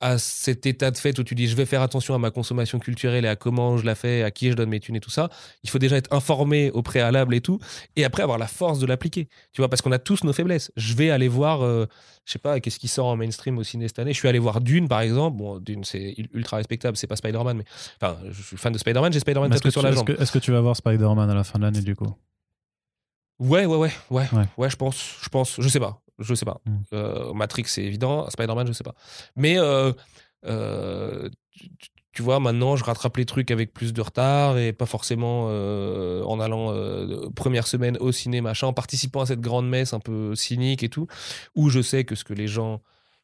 à cet état de fait où tu dis je vais faire attention à ma consommation culturelle et à comment je la fais, à qui je donne mes thunes et tout ça, il faut déjà être informé au préalable et tout, et après avoir la force de l'appliquer. Tu vois, parce qu'on a tous nos faiblesses. Je vais aller voir, euh, je sais pas, qu'est-ce qui sort en mainstream au ciné cette année. Je suis allé voir Dune par exemple. Bon, Dune c'est ultra respectable, c'est pas Spider-Man, mais enfin, je suis fan de Spider-Man, j'ai Spider-Man tatoué sur la jambe. Est-ce que, tu vas voir Spider-Man à la fin de l'année du coup? Ouais, ouais, ouais, ouais, ouais, je pense, je pense, je sais pas. Je sais pas. Hmm. Euh, Matrix, c'est évident. Spider-Man, je sais pas. Mais euh, euh, tu, vois, maintenant, je rattrape les trucs avec plus de retard et pas forcément en allant première semaine au cinéma, machin, en participant à cette grande messe un peu cynique et tout, où je sais que ce que les gens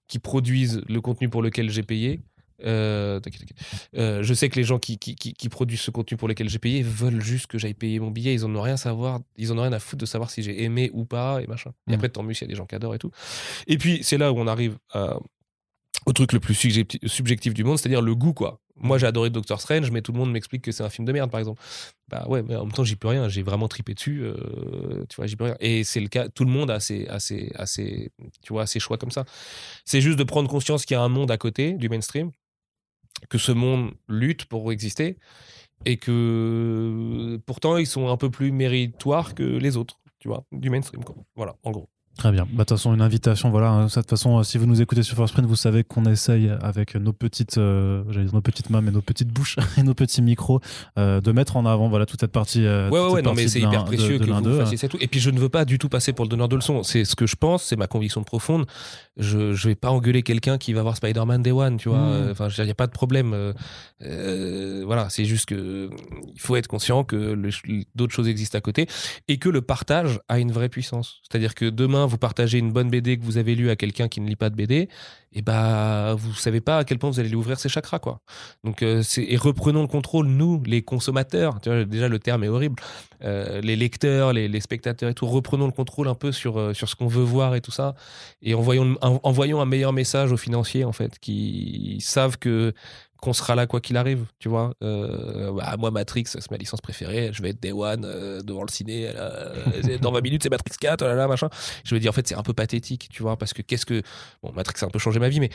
qui produisent le contenu pour lequel j'ai payé, euh, euh, je sais que les gens qui, qui, qui, produisent ce contenu pour lequel j'ai payé veulent juste que j'aille payer mon billet. Ils en ont rien à savoir. Ils en ont rien à foutre de savoir si j'ai aimé ou pas et machin. Et mm. après, tant mieux s'il y a des gens qui adorent et tout. Et puis, c'est là où on arrive au truc le plus subjectif du monde, c'est-à-dire le goût, quoi. Moi, j'ai adoré Doctor Strange, mais tout le monde m'explique que c'est un film de merde, par exemple. Bah ouais, mais en même temps, j'y peux rien. J'ai vraiment tripé dessus. Euh, tu vois, j'y peux rien. Et c'est le cas. Tout le monde a ses, a ses, a ses, tu vois, ses choix comme ça. C'est juste de prendre conscience qu'il y a un monde à côté du mainstream que ce monde lutte pour exister et que pourtant ils sont un peu plus méritoires que les autres, tu vois, du mainstream. Voilà, en gros. Très bien. Bah, de toute façon, une invitation. Voilà. Hein. De toute façon, euh, si vous nous écoutez sur First Print, vous savez qu'on essaye avec nos petites, euh, j'allais dire nos petites mains, mais nos petites bouches [LAUGHS] et nos petits micros, euh, de mettre en avant, voilà, toute cette partie. ouais, ouais, ouais non, mais c'est hyper précieux que vous fassiez ça tout. Et puis, je ne veux pas du tout passer pour le donneur de leçons. C'est ce que je pense, c'est ma conviction profonde. Je, je vais pas engueuler quelqu'un qui va voir Spider-Man Day One, tu vois. Mmh. Enfin, il n'y a pas de problème. voilà, c'est juste que il faut être conscient que d'autres choses existent à côté et que le partage a une vraie puissance. C'est-à-dire que demain vous partagez une bonne BD que vous avez lue à quelqu'un qui ne lit pas de BD, et bah vous savez pas à quel point vous allez lui ouvrir ses chakras quoi. Donc euh, et reprenons le contrôle nous les consommateurs. Déjà le terme est horrible. Euh, les lecteurs, les, spectateurs et tout, reprenons le contrôle un peu sur euh, sur ce qu'on veut voir et tout ça et envoyons envoyons un meilleur message aux financiers en fait qui savent que qu'on sera là quoi qu'il arrive, tu vois. Euh, bah, moi, Matrix, c'est ma licence préférée. Je vais être Day One euh, devant le ciné. dans 20 [LAUGHS] minutes, c'est Matrix 4, oh là, là, machin. Je me dis, en fait, c'est un peu pathétique, tu vois, parce que qu'est-ce que. Bon, Matrix a un peu changé ma vie, mais.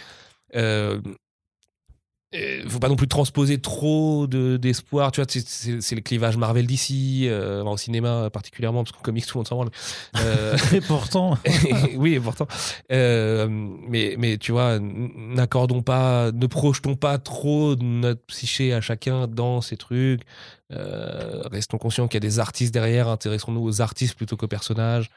Euh, il faut pas non plus transposer trop de- d'espoir. tu vois, c'est- le clivage Marvel d'ici, au cinéma particulièrement, parce qu'en comics, tout le monde s'en branle. Euh, [LAUGHS] Et pourtant, [LAUGHS] oui, et pourtant. Euh, mais, mais tu vois, n'accordons pas, ne projetons pas trop notre psyché à chacun dans ces trucs. Euh, restons conscients qu'il y a des artistes derrière. Intéressons-nous aux artistes plutôt qu'aux personnages.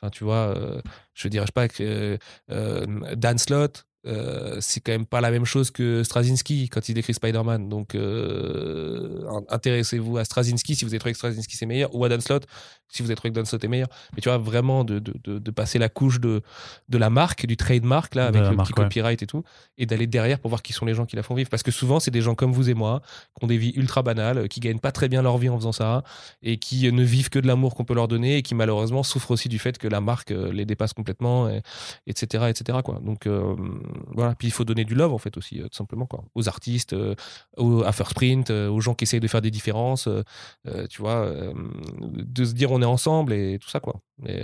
Enfin, tu vois, euh, je dirais pas que euh, Dan Slott, euh, c'est quand même pas la même chose que Straczynski quand il décrit Spider-Man. Donc, euh, in- intéressez-vous à Straczynski si vous avez trouvé que Straczynski c'est meilleur, ou à Dan Slott si vous avez trouvé que Dan Slott est meilleur. Mais tu vois, vraiment de, de, de, de passer la couche de, de la marque, du trademark, là, avec le marque, petit ouais. copyright et tout, et d'aller derrière pour voir qui sont les gens qui la font vivre. Parce que souvent, c'est des gens comme vous et moi, qui ont des vies ultra banales, qui gagnent pas très bien leur vie en faisant ça, et qui ne vivent que de l'amour qu'on peut leur donner, et qui malheureusement souffrent aussi du fait que la marque euh, les dépasse complètement, et- etc., etc., quoi. Donc, euh, voilà. Puis il faut donner du love, en fait, aussi, euh, tout simplement, quoi. Aux artistes, euh, aux, à First Print, aux gens qui essayent de faire des différences, tu vois, de se dire on est ensemble et tout ça, quoi.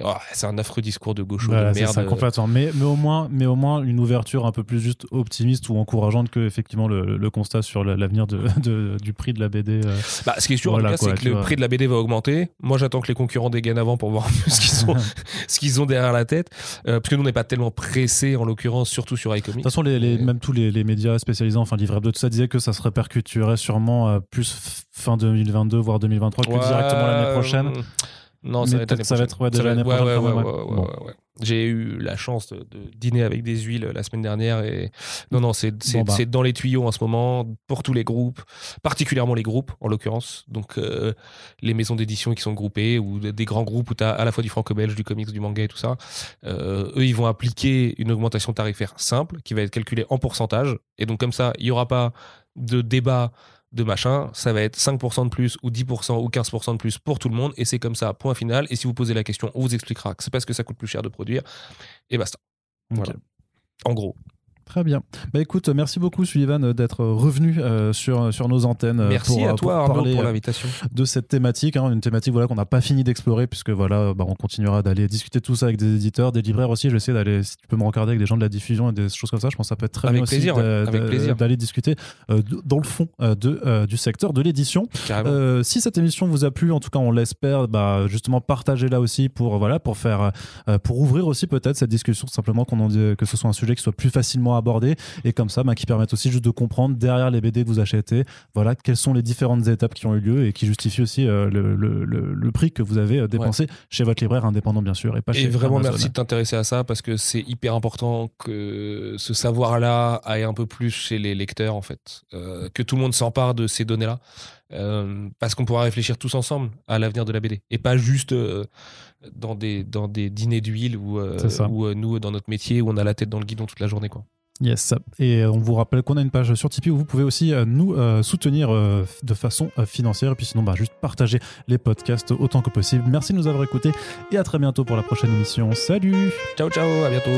Oh, c'est un affreux discours de gaucho Voilà, de c'est merde. ça, complètement. Mais, mais, au moins, mais au moins une ouverture un peu plus juste optimiste ou encourageante que effectivement le, le constat sur la- l'avenir de, [LAUGHS] de- du prix de la BD. euh. Bah, ce qui est sûr, Voilà, c'est que le vois. prix de la BD va augmenter. Moi, j'attends que les concurrents dégainent avant pour voir ce qu'ils ont, [LAUGHS] [LAUGHS] ce qu'ils ont derrière la tête. Euh, parce que nous, on n'est pas tellement pressés, en l'occurrence, surtout sur De iComics. toute façon, les, les- Et- même tous les, les médias spécialisés, enfin Livre Hebdo, tout ça disait que ça se répercuterait sûrement plus fin 2022, voire 2023 que Ouais, directement l'année prochaine. euh, Non, ça va être ça va être, ouais, déjà l'année ouais, ouais. Bon. J'ai eu la chance de, de dîner avec des huiles la semaine dernière et non, non, c'est c'est- Bon, bah. c'est dans les tuyaux en ce moment pour tous les groupes, particulièrement les groupes en l'occurrence. Donc euh, les maisons d'édition qui sont groupées ou des des grands groupes où tu as à la fois du franco-belge, du comics, du manga et tout ça. Euh, eux, ils vont appliquer une augmentation tarifaire simple qui va être calculée en pourcentage. Et donc comme ça, il n'y aura pas de débat de machin, ça va être 5% de plus ou 10% ou 15% de plus pour tout le monde et c'est comme ça, point final. Et si vous posez la question, on vous expliquera que c'est parce que ça coûte plus cher de produire et basta. Voilà. En gros. Très bien. Bah écoute, merci beaucoup Sullivan d'être revenu euh, sur, sur nos antennes euh, Merci pour, à euh, toi pour Arnaud parler pour euh, l'invitation. de cette thématique, hein, une thématique voilà qu'on n'a pas fini d'explorer puisque voilà, bah, on continuera d'aller discuter de tout ça avec des éditeurs, des libraires aussi. Je vais essayer d'aller, si tu peux me regarder avec des gens de la diffusion et des choses comme ça, je pense que ça peut être très Avec bien plaisir, aussi ouais, d'aller discuter euh, dans le fond euh, de, euh, du secteur de l'édition. Euh, si cette émission vous a plu, en tout cas on l'espère, bah, justement partagez-la aussi pour voilà pour faire euh, pour ouvrir aussi peut-être cette discussion simplement qu'on que ce soit un sujet qui soit plus facilement abordé et comme ça bah, qui permette aussi juste de comprendre derrière les BD que vous achetez, voilà quelles sont les différentes étapes qui ont eu lieu et qui justifient aussi euh, le, le- le- le prix que vous avez euh, dépensé chez votre libraire indépendant bien sûr et pas Et chez vraiment Amazon. merci de t'intéresser à ça parce que c'est hyper important que ce savoir-là aille un peu plus chez les lecteurs en fait, Euh, que tout le monde s'empare de ces données-là, Euh, parce qu'on pourra réfléchir tous ensemble à l'avenir de la BD et pas juste euh, dans des dans des dîners d'huile ou euh, nous dans notre métier où on a la tête dans le guidon toute la journée quoi. Yes. Et on vous rappelle qu'on a une page sur Tipeee où vous pouvez aussi euh, nous euh, soutenir euh, de façon financière. Et puis sinon, bah, juste partager les podcasts autant que possible. Merci de nous avoir écoutés et à très bientôt pour la prochaine émission. Salut Ciao ciao, à bientôt.